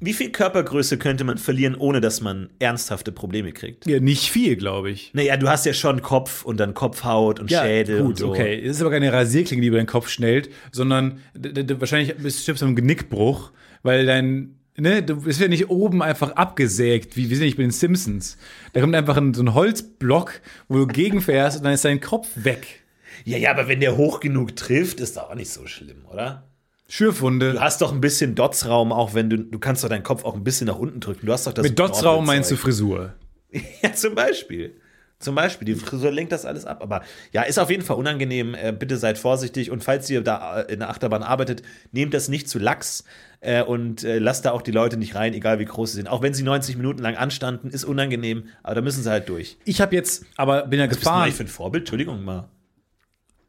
wie viel Körpergröße könnte man verlieren, ohne dass man ernsthafte Probleme kriegt? ja, nicht viel, glaube ich. Naja, du hast ja schon Kopf und dann Kopfhaut und Schädel gut, und so. okay. Es ist aber keine Rasierklinge, die über deinen Kopf schnellt, sondern wahrscheinlich bist du stirbst am Genickbruch, weil dein Ne, du bist ja nicht oben einfach abgesägt, wie wir sind nicht bei den Simpsons. Da kommt einfach ein, so ein Holzblock, wo du gegenfährst und dann ist dein Kopf weg. Ja, ja, aber wenn der hoch genug trifft, ist doch auch nicht so schlimm, oder? Schürfwunde. Du hast doch ein bisschen Dotsraum, auch wenn du, du kannst doch deinen Kopf auch ein bisschen nach unten drücken. Du hast doch das Mit Dotsraum meinst du. Frisur. (laughs) Ja, zum Beispiel. Zum Beispiel, die Frisur lenkt das alles ab. Aber ja, ist auf jeden Fall unangenehm. Äh, bitte seid vorsichtig. Und falls ihr da äh, in der Achterbahn arbeitet, nehmt das nicht zu lax äh, und äh, lasst da auch die Leute nicht rein, egal wie groß sie sind. Auch wenn sie 90 Minuten lang anstanden, ist unangenehm, aber da müssen sie halt durch. Ich habe jetzt, aber bin ja Was bist du gefahren. für ein Vorbild? Entschuldigung mal.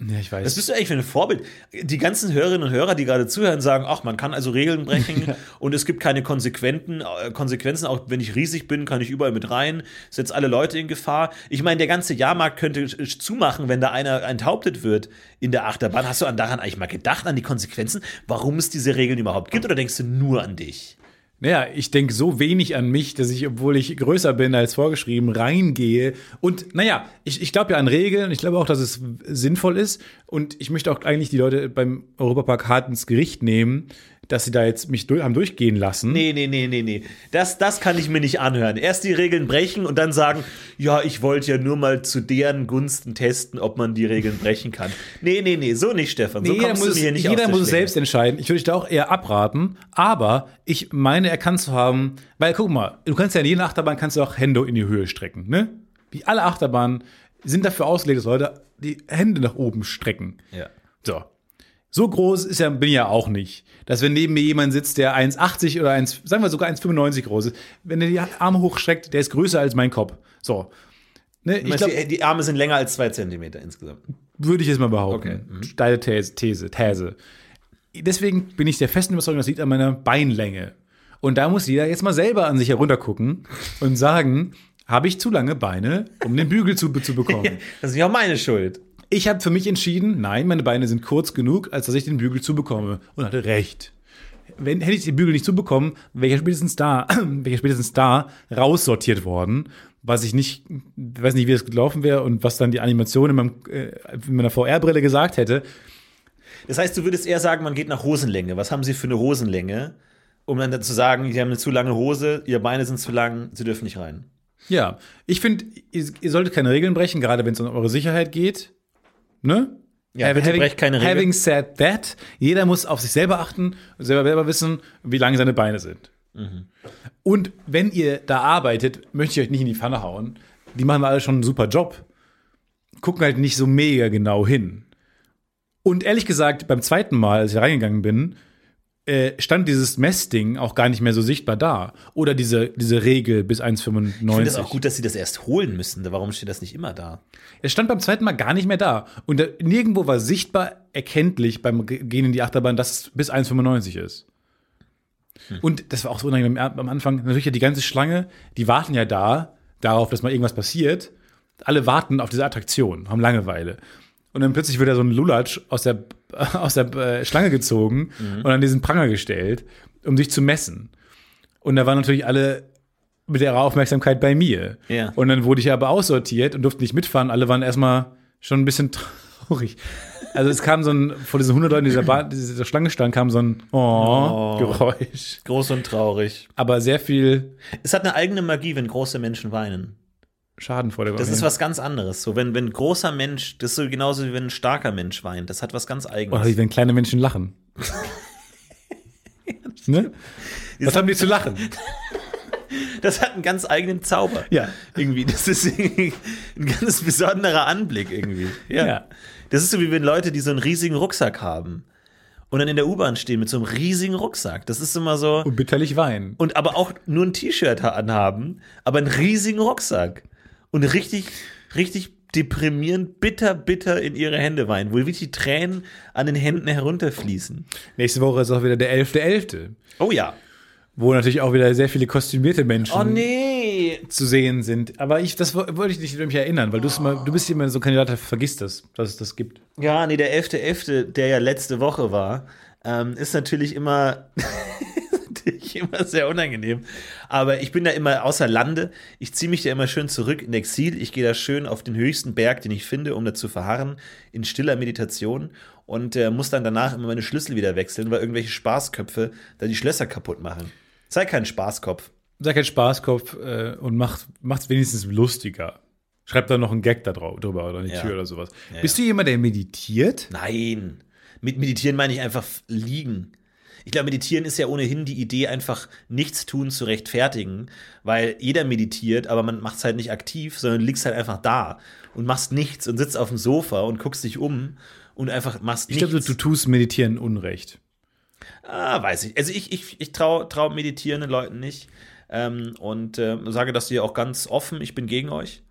Ja, ich weiß. Was bist du eigentlich für ein Vorbild? Die ganzen Hörerinnen und Hörer, die gerade zuhören, sagen, ach, man kann also Regeln brechen (laughs) und es gibt keine Konsequenten, äh, Konsequenzen. Auch wenn ich riesig bin, kann ich überall mit rein. Setzt alle Leute in Gefahr. Ich meine, der ganze Jahrmarkt könnte zumachen, wenn da einer enthauptet wird in der Achterbahn. Hast du an daran eigentlich mal gedacht, an die Konsequenzen, warum es diese Regeln überhaupt gibt? Oder denkst du nur an dich? Naja, ich denke so wenig an mich, dass ich, obwohl ich größer bin als vorgeschrieben, reingehe. Und naja, ich, ich glaube ja an Regeln. Ich glaube auch, dass es sinnvoll ist. Und ich möchte auch eigentlich die Leute beim Europapark hart ins Gericht nehmen, dass sie da jetzt mich durch, haben durchgehen lassen. Nee, nee, nee, nee, nee. Das, das kann ich mir nicht anhören. Erst die Regeln brechen und dann sagen, ja, ich wollte ja nur mal zu deren Gunsten testen, ob man die Regeln brechen kann. Nee, nee, nee, so nicht, Stefan. So Nee, kommst muss, du mir nicht jeder muss es selbst entscheiden. Ich würde dich da auch eher abraten, aber ich meine erkannt zu haben, weil guck mal, du kannst ja in jeder Achterbahn kannst du auch Hände in die Höhe strecken, ne? Wie alle Achterbahnen sind dafür ausgelegt, dass Leute die Hände nach oben strecken. Ja. So. So groß ist ja, bin ich ja auch nicht. Dass wenn neben mir jemand sitzt, der 1,80 oder 1, sagen wir sogar 1,95 groß ist, wenn er die Arme hochstreckt, der ist größer als mein Kopf. So. Ne, ich Ich glaub, die, die Arme sind länger als zwei Zentimeter insgesamt. würde ich jetzt mal behaupten. Okay. Mhm. Steile These, These, These. Deswegen bin ich der festen Überzeugung, das liegt an meiner Beinlänge. Und da muss jeder jetzt mal selber an sich heruntergucken und sagen, habe ich zu lange Beine, um den Bügel zu, zu bekommen? (laughs) Das ist ja auch meine Schuld. Ich habe für mich entschieden, nein, meine Beine sind kurz genug, als dass ich den Bügel zubekomme. Und hatte recht. Wenn, hätte ich den Bügel nicht zubekommen, wäre ich spätestens da, (clears throat) wäre ich spätestens da raussortiert worden, was ich nicht, weiß nicht, wie es gelaufen wäre und was dann die Animation in, meinem, äh, in meiner VR-Brille gesagt hätte. Das heißt, du würdest eher sagen, man geht nach Hosenlänge. Was haben sie für eine Hosenlänge? Um dann zu sagen, sie haben eine zu lange Hose, ihre Beine sind zu lang, sie dürfen nicht rein. Ja, ich finde, ihr, ihr solltet keine Regeln brechen, gerade wenn es um eure Sicherheit geht. Ne? Ja, brecht keine Regeln. Having said that, jeder muss auf sich selber achten selber, selber wissen, wie lang seine Beine sind. Mhm. Und wenn ihr da arbeitet, möchte ich euch nicht in die Pfanne hauen. Die machen alle schon einen super Job. Gucken halt nicht so mega genau hin. Und ehrlich gesagt, beim zweiten Mal, als ich reingegangen bin, äh, stand dieses Messding auch gar nicht mehr so sichtbar da. Oder diese, diese Regel bis 1,95. Ich finde es auch gut, dass sie das erst holen müssen. Warum steht das nicht immer da? Es stand beim zweiten Mal gar nicht mehr da. Und da, nirgendwo war sichtbar erkenntlich beim Ge- Gehen in die Achterbahn, dass es bis 1,95 ist. Und das war auch so unangenehm am am Anfang. Natürlich ja die ganze Schlange, die warten ja da, darauf, dass mal irgendwas passiert. Alle warten auf diese Attraktion, haben Langeweile. Und dann plötzlich wird da so ein Lulatsch aus der, (laughs) aus der äh, Schlange gezogen und an diesen Pranger gestellt, um sich zu messen. Und da waren natürlich alle mit ihrer Aufmerksamkeit bei mir. Ja. Und dann wurde ich aber aussortiert und durfte nicht mitfahren. Alle waren erstmal schon ein bisschen (laughs) traurig. Also es kam so ein, vor diesen 100 Leuten, die dieser, Bahn, dieser Schlange stand, kam so ein Oh-Geräusch. Groß und traurig. Aber sehr viel Es hat eine eigene Magie, wenn große Menschen weinen. Schadenfreude. Das ist was ganz anderes. So, wenn, wenn ein großer Mensch, das ist so genauso wie wenn ein starker Mensch weint. Das hat was ganz Eigenes. Oder wie wenn kleine Menschen lachen. (laughs) ne? Was haben die zu lachen? (laughs) Das hat einen ganz eigenen Zauber. Ja. Irgendwie. Das ist (laughs) ein ganz besonderer Anblick irgendwie. Ja. Ja. Das ist so wie wenn Leute, die so einen riesigen Rucksack haben und dann in der U-Bahn stehen mit so einem riesigen Rucksack. Das ist immer so. Und bitterlich weinen. Und aber auch nur ein T-Shirt anhaben, aber einen riesigen Rucksack. Und richtig, richtig deprimierend, bitter, bitter in ihre Hände weinen, wo wirklich die Tränen an den Händen herunterfließen. Nächste Woche ist auch wieder der 11.11., Oh ja. wo natürlich auch wieder sehr viele kostümierte Menschen Oh nee. zu sehen sind. Aber ich, das wo- wollte ich dich nämlich erinnern, weil du, immer, du bist immer so ein Kandidat, der vergisst das, dass es das gibt. Ja, nee, der 11.11., der ja letzte Woche war, ähm, ist natürlich immer, (laughs) natürlich (laughs) immer sehr unangenehm. Aber ich bin da immer außer Lande. Ich ziehe mich da immer schön zurück in Exil. Ich gehe da schön auf den höchsten Berg, den ich finde, um da zu verharren, in stiller Meditation. Und äh, muss dann danach immer meine Schlüssel wieder wechseln, weil irgendwelche Spaßköpfe da die Schlösser kaputt machen. Sei kein Spaßkopf. Sei kein Spaßkopf äh, und macht es wenigstens lustiger. Schreib da noch einen Gag da drauf, drüber oder eine Ja. Tür oder sowas. Ja, Bist du jemand, der meditiert? Nein. Mit Meditieren meine ich einfach liegen. Ich glaube, meditieren ist ja ohnehin die Idee, einfach nichts tun zu rechtfertigen, weil jeder meditiert, aber man macht es halt nicht aktiv, sondern liegst halt einfach da und machst nichts und sitzt auf dem Sofa und guckst dich um und einfach machst Ich nichts. glaube, du tust Meditieren Unrecht. Ah, weiß ich. Also ich, ich, ich traue trau meditierenden Leuten nicht ähm, und äh, sage das hier auch ganz offen, ich bin gegen euch.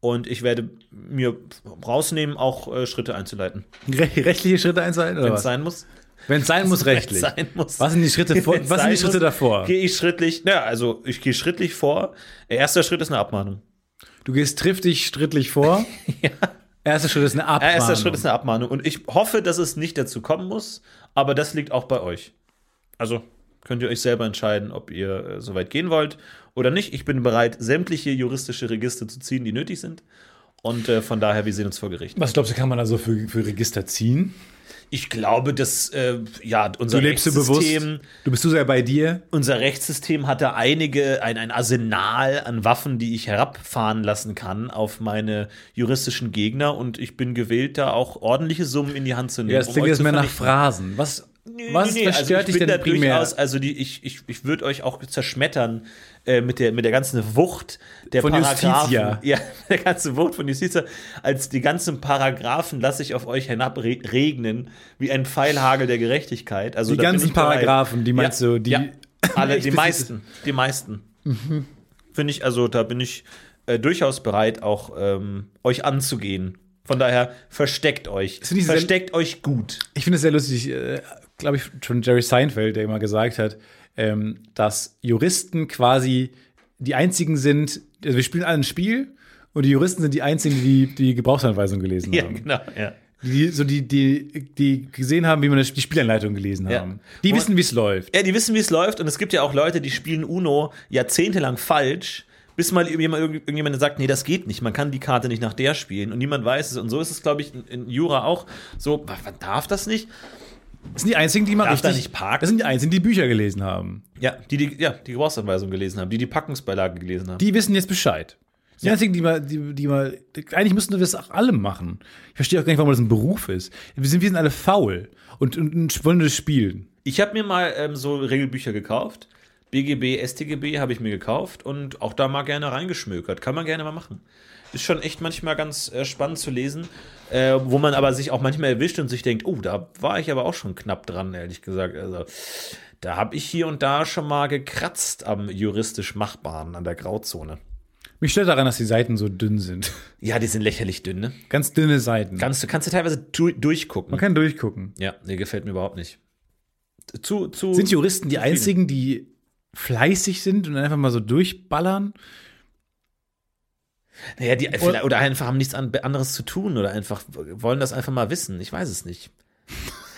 Und ich werde mir rausnehmen, auch äh, Schritte einzuleiten. Re rechtliche Schritte einzuhalten? Wenn es sein muss. Wenn es sein muss, rechtlich. sein muss. Was sind die Schritte, vor, was sind die Schritte muss, davor? Gehe ich schrittlich, ja, also ich gehe schrittlich vor. Der erste Schritt ist eine Abmahnung. Du gehst triftig, strittlich vor. (laughs) Erster Schritt ist eine Abmahnung. erste Schritt ist eine Abmahnung. Und ich hoffe, dass es nicht dazu kommen muss, aber das liegt auch bei euch. Also könnt ihr euch selber entscheiden, ob ihr äh, so weit gehen wollt oder nicht. Ich bin bereit, sämtliche juristische Register zu ziehen, die nötig sind. Und äh, von daher, wir sehen uns vor Gericht. Was glaubst du, kann man da so für, für Register ziehen? Ich glaube, dass äh, ja, unser Du lebst du bewusst. Rechtssystem, Du bist zu sehr bei dir. unser Rechtssystem hat da einige, ein, ein Arsenal an Waffen, die ich herabfahren lassen kann auf meine juristischen Gegner und ich bin gewillt, da auch ordentliche Summen in die Hand zu nehmen. Ja, das um jetzt zu mehr nach. Phrasen. Was, Nee, was, nee, nee, was also ich dich bin denn da primär? durchaus, also die, ich, ich, ich würde euch auch zerschmettern äh, mit, der, mit der ganzen Wucht der Von Paragraphen. Justitia. (laughs) Ja, der ganzen Wucht von Justitia. Als die ganzen Paragraphen lasse ich auf euch hinabregnen, wie ein Pfeilhagel der Gerechtigkeit. Also Die ganzen. Paragraphen, die meinst ja, du, die- Ja, (laughs) alle, die meisten. Die meisten. Finde ich, also da bin ich äh, durchaus bereit, auch ähm, euch anzugehen. Von daher versteckt euch. Nicht sehr- Versteckt euch gut. Ich finde es sehr lustig, äh, glaube ich, schon Jerry Seinfeld, der immer gesagt hat, ähm, dass Juristen quasi die einzigen sind, also wir spielen alle ein Spiel und die Juristen sind die einzigen, die die Gebrauchsanweisung gelesen Ja, haben. genau. Ja. Die, so die, die, die gesehen haben, wie man die Spielanleitung gelesen Ja. haben. Die Und- wissen, wie es läuft. Ja, die wissen, wie es läuft. Und es gibt ja auch Leute, die spielen Uno jahrzehntelang falsch, bis mal irgendjemand, irgendjemand sagt, nee, das geht nicht. Man kann die Karte nicht nach der spielen. Und niemand weiß es. Und so ist es, glaube ich, in, in Jura auch. So, man darf das nicht? Das sind die einzigen, die mal Darf da richtig, nicht parken? Das sind die einzigen, die Bücher gelesen haben. Ja, die die, ja, die Gebrauchsanweisung gelesen haben, die die Packungsbeilage gelesen haben. Die wissen jetzt Bescheid. Die Ja. einzigen, die mal, die, die mal, eigentlich müssten wir das auch alle machen. Ich verstehe auch gar nicht, warum das ein Beruf ist. Wir sind, wir sind alle faul und, und, und wollen das spielen. Ich habe mir mal ähm, so Regelbücher gekauft. BGB, StGB habe ich mir gekauft und auch da mal gerne reingeschmökert. Kann man gerne mal machen. Ist schon echt manchmal ganz äh, spannend zu lesen, äh, wo man aber sich auch manchmal erwischt und sich denkt, oh, da war ich aber auch schon knapp dran, ehrlich gesagt. Also da habe ich hier und da schon mal gekratzt am juristisch Machbaren, an der Grauzone. Mich stört daran, dass die Seiten so dünn sind. Ja, die sind lächerlich dünn, ne? Ganz dünne Seiten. Kannst du kannst du teilweise du durchgucken. Man kann durchgucken. Ja, nee, gefällt mir überhaupt nicht. Zu, zu, Sind Juristen die einzigen, die fleißig sind und einfach mal so durchballern? Naja, die, vielleicht, oder einfach haben nichts an, anderes zu tun oder einfach wollen das einfach mal wissen. Ich weiß es nicht.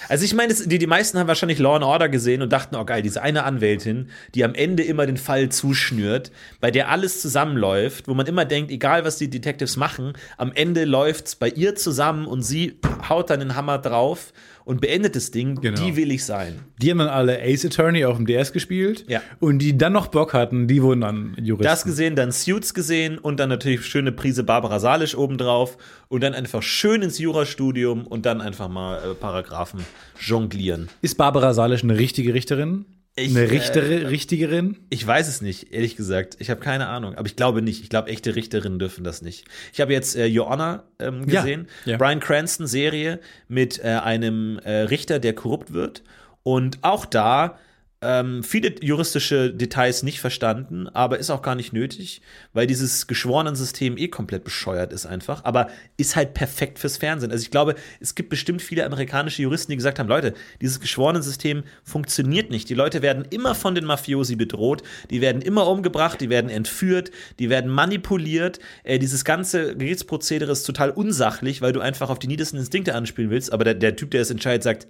Also ich meine, die, die meisten haben wahrscheinlich Law and Order gesehen und dachten, oh geil, diese eine Anwältin, die am Ende immer den Fall zuschnürt, bei der alles zusammenläuft, wo man immer denkt, egal was die Detectives machen, am Ende läuft's bei ihr zusammen und sie haut dann den Hammer drauf und beendet das Ding. Genau. Die will ich sein. Die haben dann alle Ace Attorney auf dem DS gespielt. Ja. Und die dann noch Bock hatten, die wurden dann Juristen. Das gesehen, dann Suits gesehen und dann natürlich schöne Prise Barbara Salisch obendrauf und dann einfach schön ins Jurastudium und dann einfach mal äh, Paragraphen jonglieren. Ist Barbara Salisch eine richtige Richterin? Ich, eine äh, Richtere, Richtigerin? Ich weiß es nicht, ehrlich gesagt. Ich habe keine Ahnung, aber ich glaube nicht. Ich glaube, echte Richterinnen dürfen das nicht. Ich habe jetzt äh, Your Honor ähm, Ja, gesehen. ja. Brian Cranston Serie mit äh, einem äh, Richter, der korrupt wird. Und auch da ähm, viele juristische Details nicht verstanden, aber ist auch gar nicht nötig, weil dieses Geschworenensystem eh komplett bescheuert ist einfach, aber ist halt perfekt fürs Fernsehen. Also ich glaube, es gibt bestimmt viele amerikanische Juristen, die gesagt haben, Leute, dieses Geschworenensystem funktioniert nicht. Die Leute werden immer von den Mafiosi bedroht, die werden immer umgebracht, die werden entführt, die werden manipuliert. Äh, dieses ganze Gerichtsprozedere ist total unsachlich, weil du einfach auf die niedersten Instinkte anspielen willst, aber der, der Typ, der es entscheidet, sagt,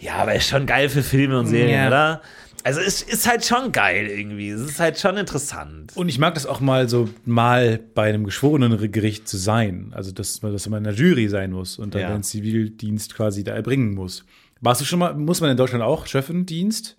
ja, aber ist schon geil für Filme und Serien, Ja. oder? Also es ist halt schon geil irgendwie. Es ist halt schon interessant. Und ich mag das auch mal so mal bei einem geschworenen Gericht zu sein. Also, dass man, dass man in der Jury sein muss und dann Ja. den Zivildienst quasi da erbringen muss. Warst du schon mal, muss man in Deutschland auch Schöffendienst?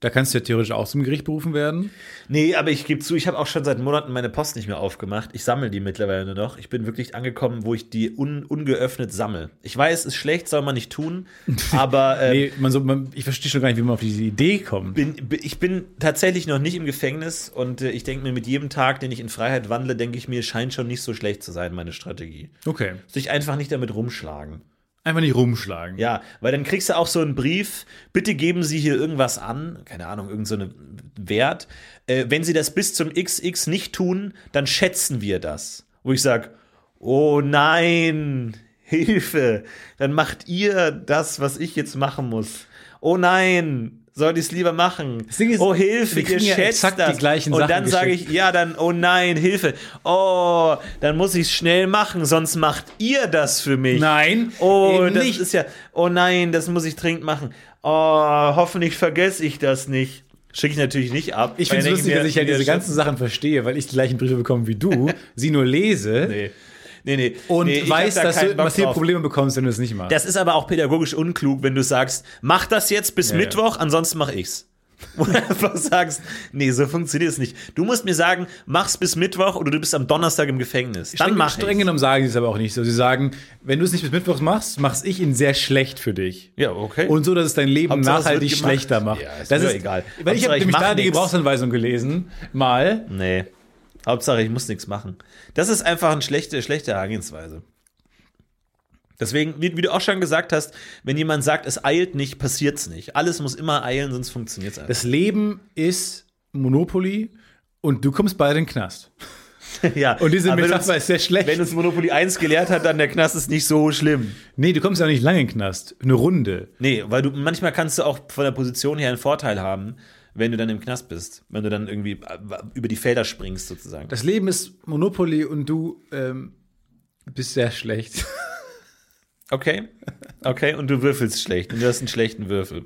Da kannst du ja theoretisch auch zum Gericht berufen werden. Nee, aber ich gebe zu, ich habe auch schon seit Monaten meine Post nicht mehr aufgemacht. Ich sammle die mittlerweile nur noch. Ich bin wirklich angekommen, wo ich die un ungeöffnet sammle. Ich weiß, ist schlecht, soll man nicht tun, (laughs) aber äh, Nee, man so, man, ich verstehe schon gar nicht, wie man auf diese Idee kommt. bin, ich bin tatsächlich noch nicht im Gefängnis und äh, ich denke mir, mit jedem Tag, den ich in Freiheit wandle, denke ich mir, scheint schon nicht so schlecht zu sein, meine Strategie. Okay. Sich einfach nicht damit rumschlagen. Einfach nicht rumschlagen. Ja, weil dann kriegst du auch so einen Brief, bitte geben Sie hier irgendwas an, keine Ahnung, irgendein so Wert. Äh, wenn Sie das bis zum XX nicht tun, dann schätzen wir das. Wo ich sage, oh nein, (laughs) Hilfe, dann macht ihr das, was ich jetzt machen muss. Oh nein, soll ich es lieber machen? Ist, oh Hilfe, ihr ja schätzt die das. Und dann sage ich, ja, dann, oh nein, Hilfe. Oh, dann muss ich es schnell machen, sonst macht ihr das für mich. Nein, Oh, das nicht. ist ja. Oh nein, das muss ich dringend machen. Oh, hoffentlich vergesse ich das nicht. Schicke ich natürlich nicht ab. Ich finde es lustig, mir, dass ich ja wieder diese ganzen Sachen verstehe, weil ich die gleichen Briefe bekomme wie du, (laughs) sie nur lese Nee. Nee, nee. und nee, ich weiß, da dass keinen du massive. Probleme bekommst, wenn du es nicht machst. Das ist aber auch pädagogisch unklug, wenn du sagst, mach das jetzt bis Ja, Mittwoch, ansonsten mach ich's. (laughs) Wo du einfach sagst, nee, so funktioniert es nicht. Du musst mir sagen, mach's bis Mittwoch oder du bist am Donnerstag im Gefängnis. Dann streng, mach streng ich's. genommen sagen sie es aber auch nicht so. Sie sagen, wenn du es nicht bis Mittwochs machst, mach's ich ihn sehr schlecht für dich. Ja, okay. Und so, dass es dein Leben Hauptsache, nachhaltig schlechter macht. Ja, ist das mir ist egal. Weil ich Hauptsache, habe ich nämlich mach da die. Gebrauchsanweisung gelesen, mal. Nee. Hauptsache, ich muss nichts machen. Das ist einfach eine schlechte, schlechte Herangehensweise. Deswegen, wie, wie du auch schon gesagt hast, wenn jemand sagt, es eilt nicht, passiert's nicht. Alles muss immer eilen, sonst funktioniert's einfach. Das Leben ist Monopoly und du kommst bald in den Knast. (laughs) ja. Und diese Metapher uns, ist sehr schlecht. wenn uns Monopoly 1 gelehrt hat, dann der Knast ist nicht so schlimm. nee, du kommst ja nicht lange in den Knast. Eine Runde. Nee, weil du manchmal kannst du auch von der Position her einen Vorteil haben, wenn du dann im Knast bist. Wenn du dann irgendwie äh, über die Felder springst, sozusagen. Das Leben ist Monopoly und du ähm, bist sehr schlecht. (laughs) Okay. Okay, und du würfelst schlecht und du hast einen schlechten Würfel.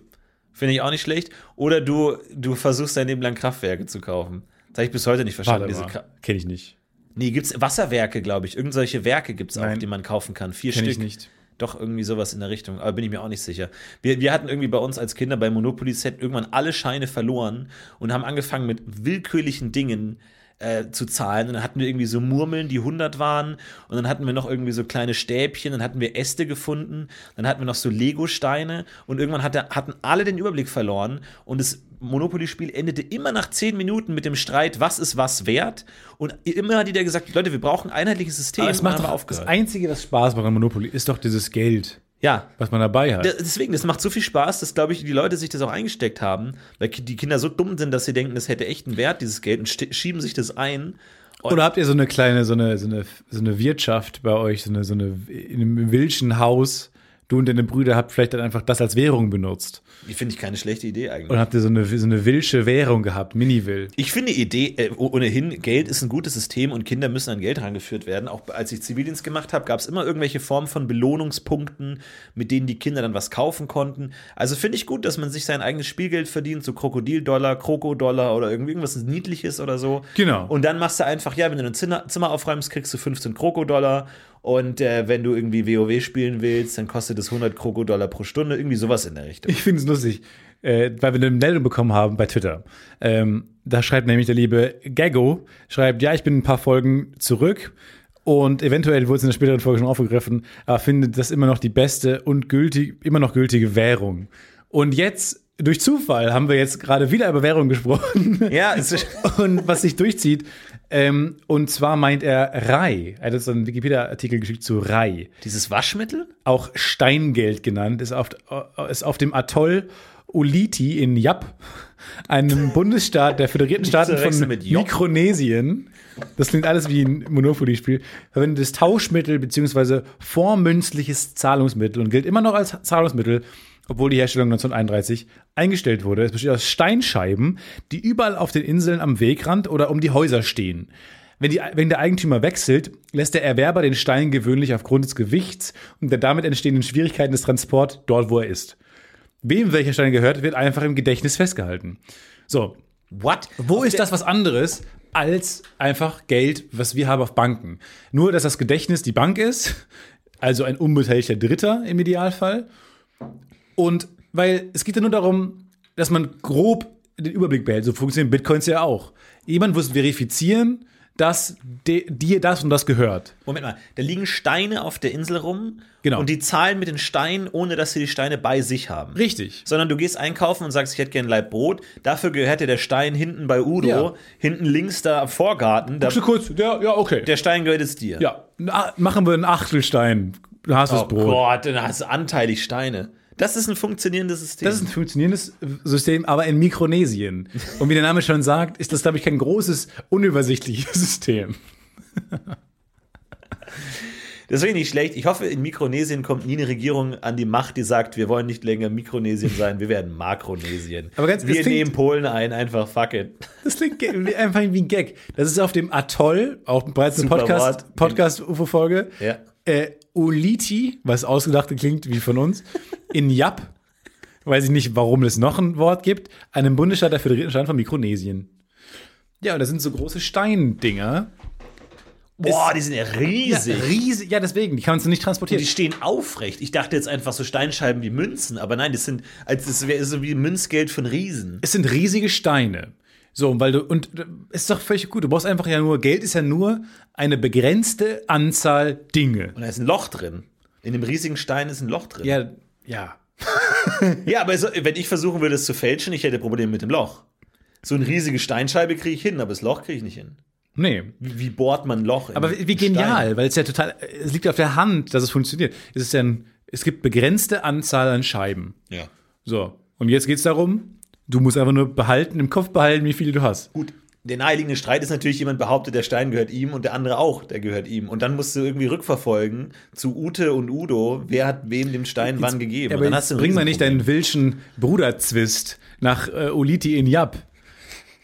Finde ich auch nicht schlecht. Oder du, du versuchst dein Leben lang Kraftwerke zu kaufen. Das habe ich bis heute nicht verstanden. Diese mal. Kra Kenn ich nicht. nee, gibt's Wasserwerke, glaube ich. Irgend solche Werke gibt's auch, Nein. die man kaufen kann. Vier Kenn Stück. ich nicht. Doch, irgendwie sowas in der Richtung. Aber bin ich mir auch nicht sicher. Wir, wir hatten irgendwie bei uns als Kinder bei Monopoly Set irgendwann alle Scheine verloren und haben angefangen mit willkürlichen Dingen äh, zu zahlen. Und dann hatten wir irgendwie so Murmeln, die 100 waren. Und dann hatten wir noch irgendwie so kleine Stäbchen. Dann hatten wir Äste gefunden. Dann hatten wir noch so Lego-Steine. Und irgendwann hatte, hatten alle den Überblick verloren. Und das Monopoly-Spiel endete immer nach 10 Minuten mit dem Streit, was ist was wert. Und immer hat jeder gesagt, Leute, wir brauchen ein einheitliches System. Aber es macht doch, wir das aufgehört. Einzige, was Spaß macht an Monopoly, ist doch dieses Geld, Ja, was man dabei hat. Deswegen, das macht so viel Spaß, dass, glaube ich, die Leute sich das auch eingesteckt haben, weil die Kinder so dumm sind, dass sie denken, das hätte echt einen Wert, dieses Geld, und schieben sich das ein. Und Oder habt ihr so eine kleine, so eine, so eine, so eine Wirtschaft bei euch, so eine, so eine, in einem Wilschen Haus, du und deine Brüder habt vielleicht dann einfach das als Währung benutzt. Die finde ich keine schlechte Idee eigentlich. Und habt ihr so eine, so eine Wilsche Währung gehabt, Mini-Will. Ich finde die Idee, äh, ohnehin, Geld ist ein gutes System und Kinder müssen an Geld rangeführt werden. Auch als ich Zivildienst gemacht habe, gab es immer irgendwelche Formen von Belohnungspunkten, mit denen die Kinder dann was kaufen konnten. Also finde ich gut, dass man sich sein eigenes Spielgeld verdient, so Krokodildollar, Krokodollar oder irgendwie irgendwas Niedliches oder so. Genau. Und dann machst du einfach, ja, wenn du ein Zimmer, Zimmer aufräumst, kriegst du 15 Krokodollar. Und äh, wenn du irgendwie WoW spielen willst, dann kostet es 100 Krokodollar pro Stunde. Irgendwie sowas in der Richtung. Ich finde es lustig, äh, weil wir eine Meldung bekommen haben bei Twitter. Ähm, da schreibt nämlich der liebe Gaggo, schreibt, ja, ich bin ein paar Folgen zurück und eventuell wurde es in der späteren Folge schon aufgegriffen, aber findet das immer noch die beste und gültig, immer noch gültige Währung. Und jetzt, durch Zufall, haben wir jetzt gerade wieder über Währung gesprochen. Ja, (laughs) Und was sich durchzieht, ähm, und zwar meint er Rai. Er hat so einen Wikipedia-Artikel geschickt zu Rai dieses Waschmittel? auch Steingeld genannt, ist auf, ist auf dem Atoll Uliti in Yap, einem Bundesstaat der Föderierten Staaten von. Mikronesien. Das klingt alles wie ein Monopoly-Spiel. Verwendetes Tauschmittel bzw. vormünzliches Zahlungsmittel und gilt immer noch als Zahlungsmittel, obwohl die Herstellung 1931 eingestellt wurde. Es besteht aus Steinscheiben, die überall auf den Inseln am Wegrand oder um die Häuser stehen. Wenn, die, wenn der Eigentümer wechselt, lässt der Erwerber den Stein gewöhnlich aufgrund des Gewichts und der damit entstehenden Schwierigkeiten des Transports dort, wo er ist. Wem welcher Stein gehört, wird einfach im Gedächtnis festgehalten. So, What? wo ist das was anderes als einfach Geld, was wir haben auf Banken? Nur, dass das Gedächtnis die Bank ist, also ein unbeteiligter Dritter im Idealfall. Und weil es geht ja nur darum, dass man grob den Überblick behält. So funktionieren Bitcoins ja auch. Jemand muss verifizieren, dass dir das und das gehört. Moment mal, da liegen Steine auf der Insel rum Genau. und die zahlen mit den Steinen, ohne dass sie die Steine bei sich haben. Richtig. Sondern du gehst einkaufen und sagst, ich hätte gern ein Laib Brot. Dafür gehört dir der Stein hinten bei Udo, Ja. hinten links da am Vorgarten. Da, kurz, ja, ja, okay. der Stein gehört jetzt dir. ja, na, machen wir einen Achtelstein. Du hast das Oh Brot. Gott, dann hast du anteilig Steine. Das ist ein funktionierendes System. Das ist ein funktionierendes System, aber in Mikronesien. Und wie der Name schon sagt, ist das, glaube ich, kein großes, unübersichtliches System. Ich nicht schlecht. Ich hoffe, in Mikronesien kommt nie eine Regierung an die Macht, die sagt, wir wollen nicht länger Mikronesien sein, wir werden Makronesien. Aber ganz- wir klingt- nehmen Polen ein, einfach fuck it. Das klingt einfach wie ein Gag. Das ist auf dem Atoll, auch bereits eine Super Podcast. Podcast-UFO-Folge. Ja. Äh, Uliti, was ausgedacht klingt wie von uns, in Yap, weiß ich nicht, warum es noch ein Wort gibt, einem Bundesstaat der föderierten Staaten von Mikronesien. Ja, und das sind so große Steindinger. Boah, die sind ja riesig. Ja, riesig. Ja, deswegen, die kannst du nicht transportieren. Die stehen aufrecht. Ich dachte jetzt einfach so Steinscheiben wie Münzen, aber nein, das sind, als das wäre so wie Münzgeld von Riesen. es sind riesige Steine. So, weil du, und äh, ist doch völlig gut. Du brauchst einfach ja nur, Geld ist ja nur eine begrenzte Anzahl Dinge. Und da ist ein Loch drin. In dem riesigen Stein ist ein Loch drin. Ja, ja. (laughs) Ja, aber so, wenn ich versuchen würde, es zu fälschen, ich hätte Probleme mit dem Loch. So eine riesige Steinscheibe kriege ich hin, aber das Loch kriege ich nicht hin. Nee. Wie, wie bohrt man ein Loch? in Aber wie wie Stein? genial, weil es ja total, es liegt auf der Hand, dass es funktioniert. Es ist ja ein, es gibt begrenzte Anzahl an Scheiben. Ja. So. Und jetzt geht's darum, du musst einfach nur behalten, im Kopf behalten, wie viele du hast. Gut, der naheliegende Streit ist natürlich, jemand behauptet, der Stein gehört ihm und der andere auch, der gehört ihm. Und dann musst du irgendwie rückverfolgen zu Ute und Udo, wer hat wem den Stein wann gegeben. Ja, und aber dann jetzt hast du bring mal nicht deinen Wilschen Bruderzwist nach äh, Oliti in Jap.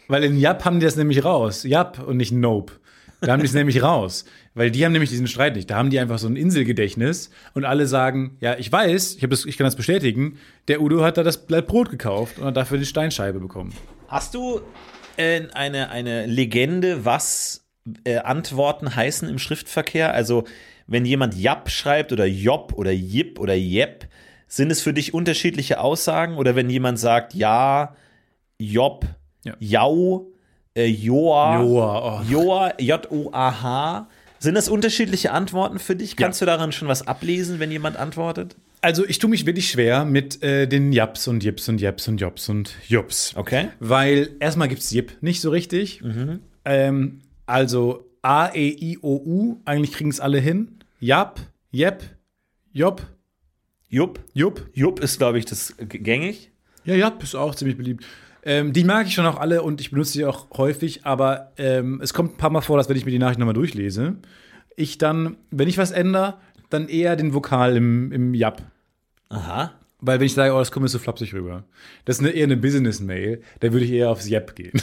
Weil in Jap haben die das nämlich raus. Jap und nicht Nope. Da haben die es (laughs) nämlich raus. Weil die haben nämlich diesen Streit nicht. Da haben die einfach so ein Inselgedächtnis und alle sagen, ja, ich weiß, ich, hab das, ich kann das bestätigen, der Udo hat da das Blatt Brot gekauft und hat dafür die Steinscheibe bekommen. Hast du äh, eine, eine Legende, was äh, Antworten heißen im Schriftverkehr? Also, wenn jemand Jap schreibt oder Job oder Jip oder Jep, sind es für dich unterschiedliche Aussagen? Oder wenn jemand sagt Ja, Job, Ja. Jau, äh, Joa, Joa, oh. Joa, J-O-A-H, sind das unterschiedliche Antworten für dich? Kannst du daran schon was ablesen, wenn jemand antwortet? Also ich tue mich wirklich schwer mit äh, den Japs und Jips und Jeps und Jobs und Jups. Okay. Weil erstmal gibt's Jip nicht so richtig. Ähm, also A, E, I, O, U, eigentlich kriegen es alle hin. Jap, Jep, Job, Jupp. Jupp. Jupp ist, glaube ich, das gängig. Ja, Jap ist auch ziemlich beliebt. Ähm, die mag ich schon auch alle und ich benutze sie auch häufig, aber ähm, es kommt ein paar Mal vor, dass wenn ich mir die Nachricht nochmal durchlese, ich dann, wenn ich was ändere, dann eher den Vokal im, im Jap. Aha. Weil wenn ich sage, oh, das kommt mir so flapsig rüber. Das ist eine, eher eine Business-Mail, da würde ich eher aufs Jap gehen. (laughs)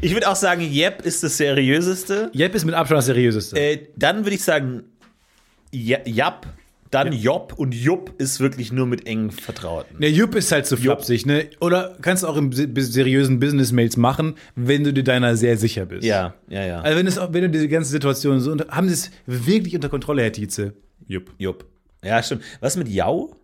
Ich würde auch sagen, Jep ist das seriöseste. Jap ist mit Abstand das seriöseste. Äh, dann würde ich sagen, Ja- Jap, dann Job und Jupp ist wirklich nur mit engen Vertrauten. Der Jupp ist halt so flapsig, ne? Oder kannst du auch im se- seriösen Business-Mails machen, wenn du dir deiner sehr sicher bist. Ja, ja, ja. Also wenn, es, wenn du diese ganze Situation so unter, haben sie es wirklich unter Kontrolle, Herr Tietze. Jupp. Jupp. Ja, stimmt. Was mit Jau?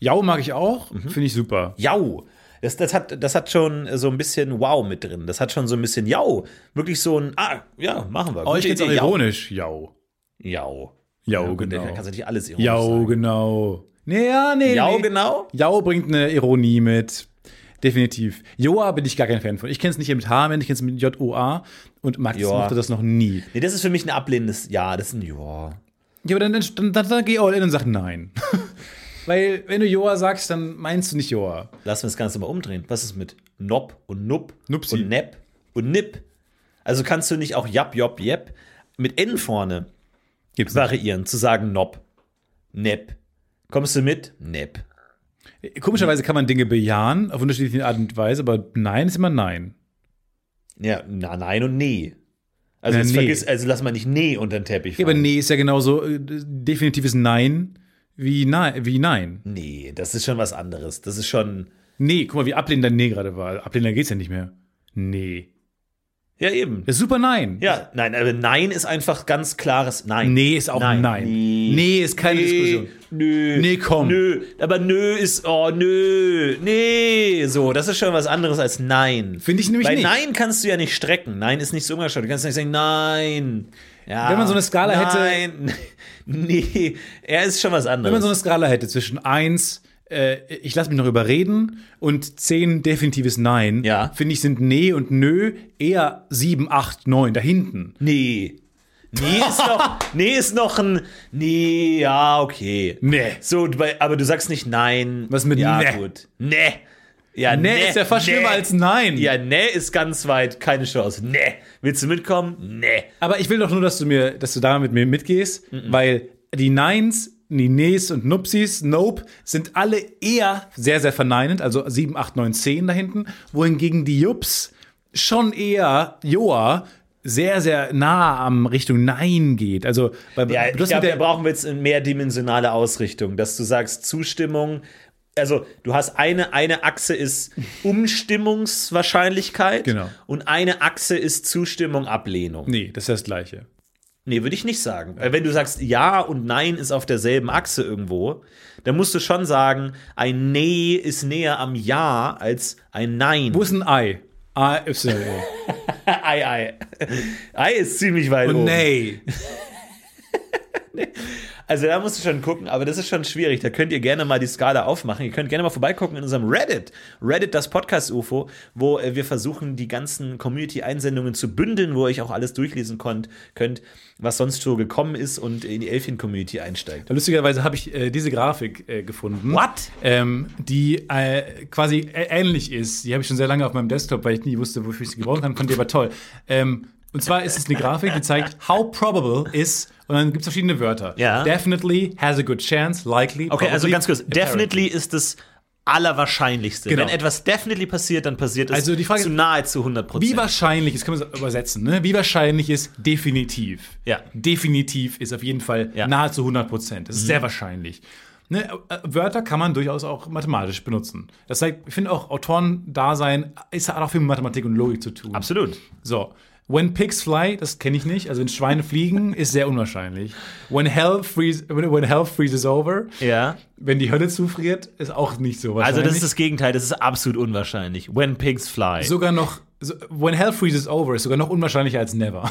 Jau mag ich auch, Mhm. finde ich super. Jau. Das, das, hat, das hat schon so ein bisschen Wow mit drin. Das hat schon so ein bisschen Jau. Wirklich so ein, ah, ja, machen wir. Oh, ich finde ironisch. Jau. Jau. Ja, genau. Da kannst du nicht alles ironisch Jau, sagen. genau. Nee, ja, nee, Jau, nee. genau? Jau bringt eine Ironie mit. Definitiv. Joa bin ich gar kein Fan von. Ich kenne es nicht mit H, ich kenne es mit J-O-A und Max Joa. mochte das noch nie. Nee, das ist für mich ein ablehnendes Ja. Das ist ein Ja. Ja, aber dann, dann, dann, dann, geh all in und sag nein. (laughs) Weil, wenn du Joa sagst, dann meinst du nicht Joa. Lassen wir das Ganze mal umdrehen. Was ist mit Nob und Nup Nupsi. und Nepp und Nipp? Also kannst du nicht auch Jap, Job, Jep mit N vorne Gibt's variieren, zu sagen Nob, Nepp. Kommst du mit? Nepp. Komischerweise kann man Dinge bejahen, auf unterschiedliche Art und Weise, aber nein ist immer nein. Ja, na, nein und nee. Also, Na, jetzt nee. vergiss, also lass mal nicht nee unter den Teppich Ja, aber nee ist ja genauso äh, definitives Nein wie nein. Wie nein. Nee, das ist schon was anderes. Das ist schon. Nee, guck mal, wie ablehnend dein Nee gerade war. Ablehnender geht's ja nicht mehr. Nee. Ja, eben. Ist super Nein. Ja, nein, aber Nein ist einfach ganz klares Nein. Nee, ist auch Nein. Nein. Nee. Nee, ist keine Diskussion. Nö. Nee, komm. Nö. Aber nö ist, oh, nö. Nee. So, das ist schon was anderes als Nein. Finde ich nämlich Bei nicht. Nein kannst du ja nicht strecken. Nein ist nicht so umgestellt. Du kannst nicht sagen, nein. Ja, Wenn man so eine Skala hätte- Nein. (laughs) Nee, er ist schon was Wenn anderes. man so eine Skala hätte zwischen 1, äh, ich lasse mich noch überreden, und 10 definitives Nein, Ja. finde ich, sind Nee und Nö eher 7, 8, 9 da hinten. nee. Nee ist noch, (laughs) nee ist noch ein, nee, ja, okay. Nee. So, aber du sagst nicht nein. Was mit ja, nee? gut. Nee. Ja, Nee, ist ja fast schlimmer als Nein. Ja, nee ist ganz weit, keine Chance. Nee. Willst du mitkommen? Nee. Aber ich will doch nur, dass du mir, dass du da mit mir mitgehst, weil die Neins, die Nees und Nupsis, Nope, sind alle eher sehr, sehr verneinend, also 7, 8, 9, 10 da hinten, wohingegen die Jups schon eher, Joa, sehr, sehr nah am Richtung Nein geht. Also, bei, Ja, ich glaube, da brauchen wir jetzt eine mehrdimensionale Ausrichtung, dass du sagst, Zustimmung, also du hast eine, eine Achse ist (laughs) Umstimmungswahrscheinlichkeit Genau. und eine Achse ist Zustimmung, Ablehnung. Nee, das ist das Gleiche. Nee, würde ich nicht sagen. Weil Wenn du sagst, Ja und Nein ist auf derselben Achse irgendwo, dann musst du schon sagen, ein Nee ist näher am Ja als ein Nein. Wo ist ein Ei? A, Y. (laughs) Ei, Ei. Ei ist ziemlich weit Und oben. nee. (laughs) Also da musst du schon gucken, aber das ist schon schwierig. Da könnt ihr gerne mal die Skala aufmachen. Ihr könnt gerne mal vorbeigucken in unserem Reddit. Reddit, das Podcast-UFO, wo äh, wir versuchen, die ganzen Community-Einsendungen zu bündeln, wo ihr euch auch alles durchlesen konnt, könnt, was sonst so gekommen ist und in die Elfien-Community einsteigt. Lustigerweise habe ich äh, diese Grafik äh, gefunden. What? Ähm, die äh, quasi ähnlich ist. Die habe ich schon sehr lange auf meinem Desktop, weil ich nie wusste, wofür ich sie gebrauchen kann. Fand die aber toll. Ähm, und zwar ist es eine Grafik, die zeigt, how probable is, und dann gibt es verschiedene Wörter. Ja. Definitely, has a good chance, likely. Okay, also probably, ganz kurz. apparently. Definitely ist das Allerwahrscheinlichste. Genau. Wenn etwas definitely passiert, dann passiert es Also die Frage zu nahezu 100 Wie Prozent. wahrscheinlich, das können wir so übersetzen, ne? Wie wahrscheinlich ist definitiv? Ja. Definitiv ist auf jeden Fall Ja. Mhm. nahezu 100 Prozent. Das ist sehr wahrscheinlich. Ne? äh, Wörter kann man durchaus auch mathematisch benutzen. Das heißt, ich finde auch Autoren-Dasein ist, hat auch viel mit Mathematik und Logik zu tun. Absolut. So. When pigs fly, das kenne ich nicht. Also wenn Schweine fliegen, ist sehr unwahrscheinlich. When hell, freeze, when, hell freezes over, Ja. wenn die Hölle zufriert, ist auch nicht so Also wahrscheinlich. das ist das Gegenteil, das ist absolut unwahrscheinlich. When pigs fly. sogar noch, when hell freezes over, ist sogar noch unwahrscheinlicher als never.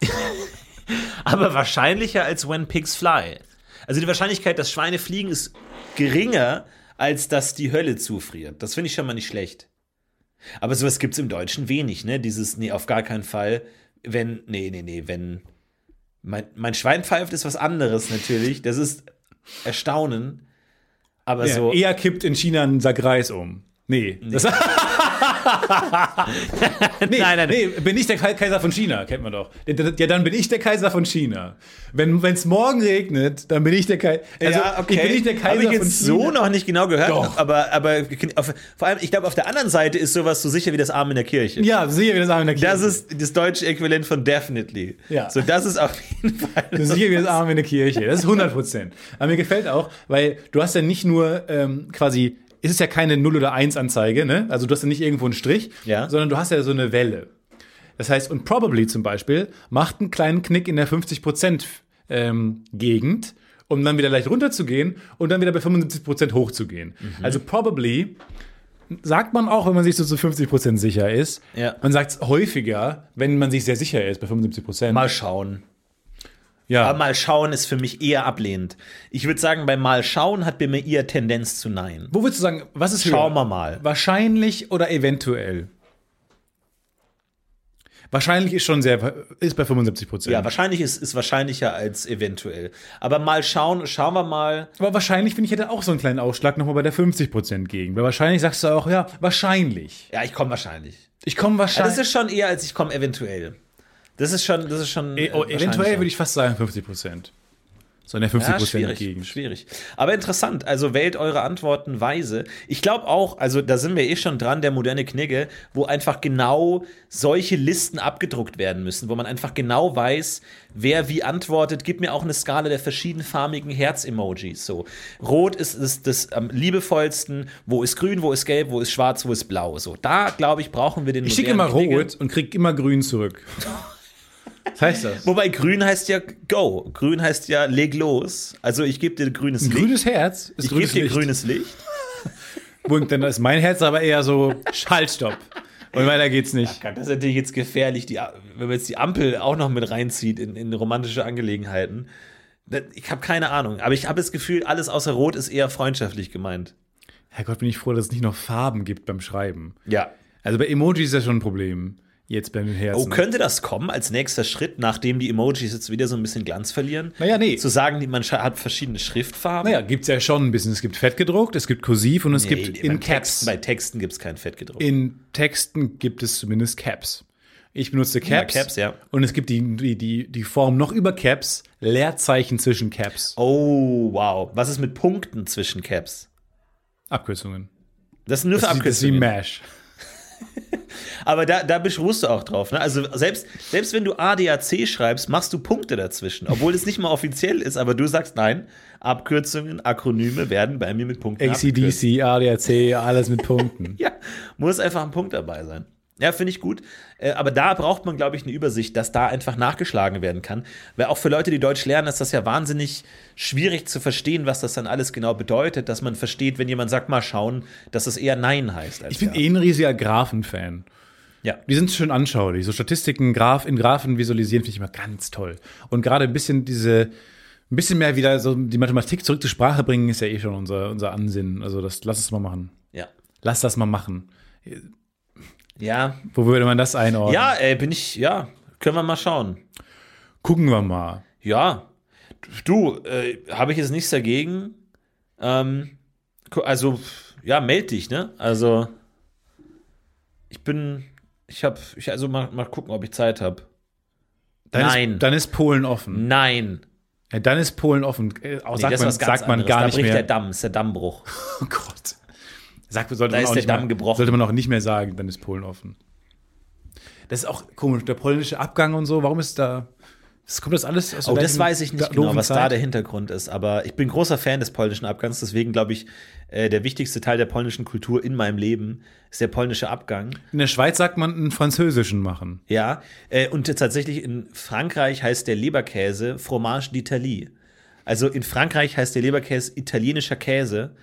(laughs) aber wahrscheinlicher als when pigs fly. Also die Wahrscheinlichkeit, dass Schweine fliegen, ist geringer, als dass die Hölle zufriert. Das finde ich schon mal nicht schlecht. Aber sowas gibt es im Deutschen wenig, ne? Dieses, nee, auf gar keinen Fall. Wenn, nee, nee, nee, wenn mein, mein Schwein pfeift, ist was anderes natürlich. Das ist Erstaunen. Aber Ja, so. Eher kippt in China ein Sack Reis um. Nee. Das, (laughs) (laughs) nee, nein, nein, nee, bin ich der Kaiser von China, kennt man doch. Ja, dann bin ich der Kaiser von China. Wenn es morgen regnet, dann bin ich der Kaiser. Also, ich bin nicht der Kaiser Habe ich jetzt so noch nicht genau gehört. Doch. Aber, aber auf, vor allem, ich glaube, auf der anderen Seite ist sowas so sicher wie das Arm in der Kirche. Ja, sicher, wie das Arm in der Kirche. Das ist das deutsche Äquivalent von definitely. Ja. So, das ist auf jeden (laughs) Fall. Ist sicher wie das Arm in der Kirche. Das ist 100 Prozent. Aber mir gefällt auch, weil du hast ja nicht nur ähm, quasi, es ist ja keine 0 oder 1 Anzeige, ne? Also du hast ja nicht irgendwo einen Strich, Ja. sondern du hast ja so eine Welle. Das heißt, und probably zum Beispiel macht einen kleinen Knick in der 50 Prozent ähm, Gegend, um dann wieder leicht runterzugehen und dann wieder bei 75 Prozent hochzugehen. Mhm. Also probably sagt man auch, wenn man sich so zu 50 Prozent sicher ist. Ja. Man sagt es häufiger, wenn man sich sehr sicher ist bei 75 Prozent. Mal schauen. Ja. Aber mal schauen ist für mich eher ablehnend. Ich würde sagen, beim Mal schauen hat bei mir eher Tendenz zu Nein. Wo würdest du sagen, was ist Schauen wir mal. Wahrscheinlich oder eventuell? Wahrscheinlich ist schon sehr, ist bei 75 Prozent. Ja, wahrscheinlich ist, ist wahrscheinlicher als eventuell. Aber mal schauen, schauen wir mal. Aber wahrscheinlich, finde ich, hätte auch so einen kleinen Ausschlag nochmal bei der 50 Prozent gegen. Weil wahrscheinlich sagst du auch, ja, wahrscheinlich. Ja, ich komme wahrscheinlich. Ich komme Ja, wahrscheinlich. das ist schon eher, als ich komme eventuell. Das ist schon, das ist schon. E- oh, eventuell würde ich fast sagen 50 Prozent. so in der 50 Ja, schwierig, Gegend. schwierig. Aber interessant, also wählt eure Antworten weise. Ich glaube auch, also da sind wir eh schon dran, der moderne Knigge, wo einfach genau solche Listen abgedruckt werden müssen, wo man einfach genau weiß, wer wie antwortet. Gib mir auch eine Skala der verschiedenfarbigen Herz-Emojis. So. Rot ist, ist das am liebevollsten, wo ist grün, wo ist gelb, wo ist schwarz, wo ist blau. So, da glaube ich, brauchen wir den Ich schicke immer Knigge. rot und krieg immer grün zurück. (laughs) Was heißt das? Wobei grün heißt ja go. Grün heißt ja leg los. Also ich gebe dir grünes Ein Licht. grünes Herz ist ich gebe grünes dir Licht. grünes Licht. Und dann ist mein Herz aber eher so Schaltstopp. Und weiter geht's nicht. Das ist natürlich jetzt gefährlich, die, wenn man jetzt die Ampel auch noch mit reinzieht in, in romantische Angelegenheiten. Ich habe keine Ahnung, aber ich habe das Gefühl, alles außer Rot ist eher freundschaftlich gemeint. Herrgott, bin ich froh, dass es nicht noch Farben gibt beim Schreiben. Ja. Also bei Emojis ist das schon ein Problem. Jetzt beim Herzen. Oh, könnte das kommen als nächster Schritt, nachdem die Emojis jetzt wieder so ein bisschen Glanz verlieren? Naja, nee. Zu sagen, man hat verschiedene Schriftfarben? Naja, gibt's ja schon ein bisschen. Es gibt fett gedruckt, es gibt kursiv und es Nee, gibt in Caps. Texten, bei Texten gibt es kein Fettgedruckt. in Texten gibt es zumindest Caps. Ich benutze Caps. Caps, ja. Und es gibt die, die, die, die Form noch über Caps, Leerzeichen zwischen Caps. Oh, wow. Was ist mit Punkten zwischen Caps? Abkürzungen. Das sind nur für Das ist, das ist wie Abkürzungen. MASH. (laughs) Aber da, da beruhst du auch drauf. Ne? Also selbst, selbst wenn du ADAC schreibst, machst du Punkte dazwischen. Obwohl es nicht mal offiziell ist, aber du sagst nein, Abkürzungen, Akronyme werden bei mir mit Punkten abgekürzt. ACDC, ADAC, alles mit Punkten. (laughs) Ja, muss einfach ein Punkt dabei sein. Ja, finde ich gut. Äh, Aber da braucht man, glaube ich, eine Übersicht, dass da einfach nachgeschlagen werden kann. Weil auch für Leute, die Deutsch lernen, ist das ja wahnsinnig schwierig zu verstehen, was das dann alles genau bedeutet, dass man versteht, wenn jemand sagt, mal schauen, dass es eher Nein heißt. Ich bin ja. eh ein riesiger Graphen-Fan. Ja. Die sind schön anschaulich. So Statistiken, Graph, in Graphen visualisieren finde ich immer ganz toll. Und gerade ein bisschen diese, ein bisschen mehr wieder so die Mathematik zurück zur Sprache bringen, ist ja eh schon unser, unser Ansinnen. Also das, lass es mal machen. Ja. Lass das mal machen. Ja, Wo würde man das einordnen? ja äh, bin ich, ja, können wir mal schauen. Gucken wir mal. Ja, du, äh, habe ich jetzt nichts dagegen. Ähm, also, ja, meld dich, ne? Also, ich bin, ich habe, ich, also mal, mal gucken, ob ich Zeit habe. Nein. Ist, dann ist Polen offen. Nein, Ja, dann ist Polen offen. Äh, nee, sagt man, sagt man gar da nicht bricht mehr. der Damm, ist der Dammbruch. (laughs) Oh Gott. Sagt, sollte Da man ist auch der nicht Damm mehr, gebrochen. Sollte man auch nicht mehr sagen, dann ist Polen offen. Das ist auch komisch, der polnische Abgang und so. Warum ist da. Das kommt das alles aus der Oh, das weiß ich nicht genau, was da Zeit? der Hintergrund ist. Aber ich bin großer Fan des polnischen Abgangs. Deswegen glaube ich, äh, der wichtigste Teil der polnischen Kultur in meinem Leben ist der polnische Abgang. In der Schweiz sagt man einen französischen machen. Ja, äh, und tatsächlich in Frankreich heißt der Leberkäse Fromage d'Italie. Also in Frankreich heißt der Leberkäse italienischer Käse,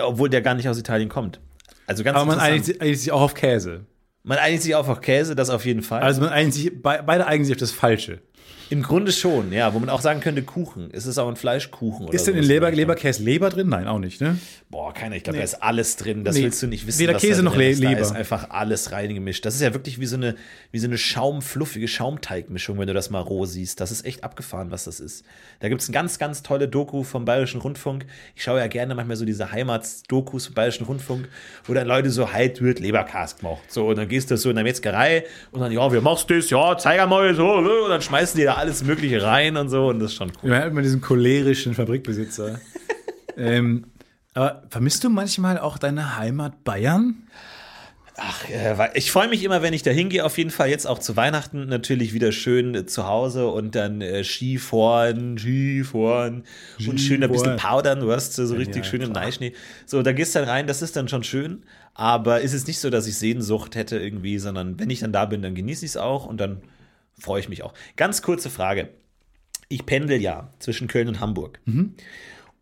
obwohl der gar nicht aus Italien kommt. Also ganz Aber man einigt, sich- einigt sich auch auf Käse. man einigt sich auf auf Käse, das auf jeden Fall. Also man einigt sich, be- beide einigen sich auf das Falsche. Im Grunde schon, ja, wo man auch sagen könnte Kuchen. Ist es auch ein Fleischkuchen oder Ist denn in Leber? Leberkäse Leber drin? Nein, auch nicht, ne? Boah, keiner. Ich glaube, da ist alles drin. Das Nee. willst du nicht wissen. Weder Käse noch ist. Le- Da Leber. ist einfach alles reingemischt. Das ist ja wirklich wie so eine, wie so eine schaumfluffige Schaumteigmischung, wenn du das mal roh siehst. Das ist echt abgefahren, was das ist. Da gibt es eine ganz, ganz tolle Doku vom Bayerischen Rundfunk. Ich schaue ja gerne manchmal so diese Heimatsdokus vom Bayerischen Rundfunk, wo dann Leute so halt wird Leberkas gemacht. So, und dann gehst du so in der Metzgerei und dann, ja, wie machst das? Ja, zeig mal so. Und dann schmeißen die da alles Mögliche rein und so. Und das ist schon cool. Man hat immer diesen cholerischen Fabrikbesitzer. (laughs) ähm, aber vermisst du manchmal auch deine Heimat Bayern? Ach, äh, ich freue mich immer, wenn ich da hingehe. Auf jeden Fall jetzt auch zu Weihnachten natürlich wieder schön äh, zu Hause und dann äh, Skifahren, Skifahren und schön ein bisschen powdern. Du hast so richtig ja, schön im. Neischnee. So, da gehst du dann rein. Das ist dann schon schön. Aber ist es nicht so, dass ich Sehnsucht hätte irgendwie, sondern wenn ich dann da bin, dann genieße ich es auch und dann freue ich mich auch. Ganz kurze Frage. Ich pendel ja zwischen Köln und Hamburg.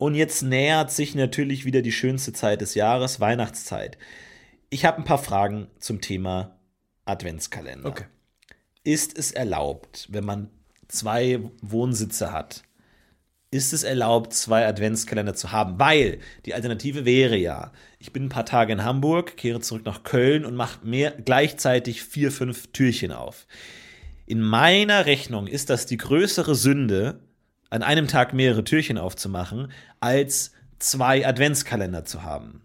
Und jetzt nähert sich natürlich wieder die schönste Zeit des Jahres, Weihnachtszeit. Ich habe ein paar Fragen zum Thema Adventskalender. Ist es erlaubt, wenn man zwei Wohnsitze hat, ist es erlaubt, zwei Adventskalender zu haben? Weil die Alternative wäre ja, ich bin ein paar Tage in Hamburg, kehre zurück nach Köln und mache mehr gleichzeitig vier, fünf Türchen auf. In meiner Rechnung ist das die größere Sünde, an einem Tag mehrere Türchen aufzumachen, als zwei Adventskalender zu haben.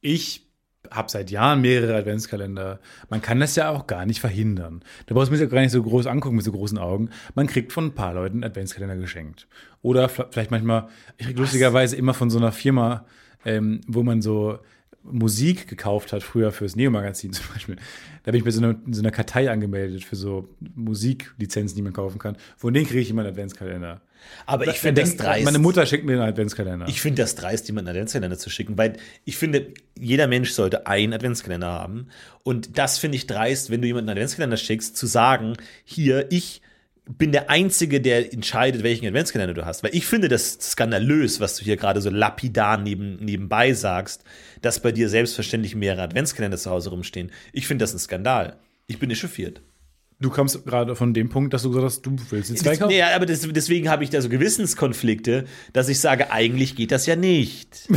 Ich habe seit Jahren mehrere Adventskalender. Man kann das ja auch gar nicht verhindern. Da brauchst du mir ja gar nicht so groß angucken mit so großen Augen. Man kriegt von ein paar Leuten einen Adventskalender geschenkt. Oder vielleicht manchmal, ich krieg lustigerweise immer von so einer Firma, ähm, wo man so Musik gekauft hat, früher fürs Neo-Magazin (laughs) zum Beispiel. Da bin ich bei so einer, so einer Kartei angemeldet für so Musiklizenzen, die man kaufen kann. Von denen kriege ich immer einen Adventskalender. Aber ich finde das dreist. Meine Mutter schickt mir einen Adventskalender. Ich finde das dreist, jemanden einen Adventskalender zu schicken, weil ich finde, jeder Mensch sollte einen Adventskalender haben. Und das finde ich dreist, wenn du jemanden einen Adventskalender schickst, zu sagen, hier, ich bin der Einzige, der entscheidet, welchen Adventskalender du hast. Weil ich finde das skandalös, was du hier gerade so lapidar neben, nebenbei sagst, dass bei dir selbstverständlich mehrere Adventskalender zu Hause rumstehen. Ich finde das ein Skandal. Ich bin echauffiert. Du kommst gerade von dem Punkt, dass du gesagt hast, du willst jetzt kaufen. nee, aber das, deswegen habe ich da so Gewissenskonflikte, dass ich sage, eigentlich geht das ja nicht. (laughs)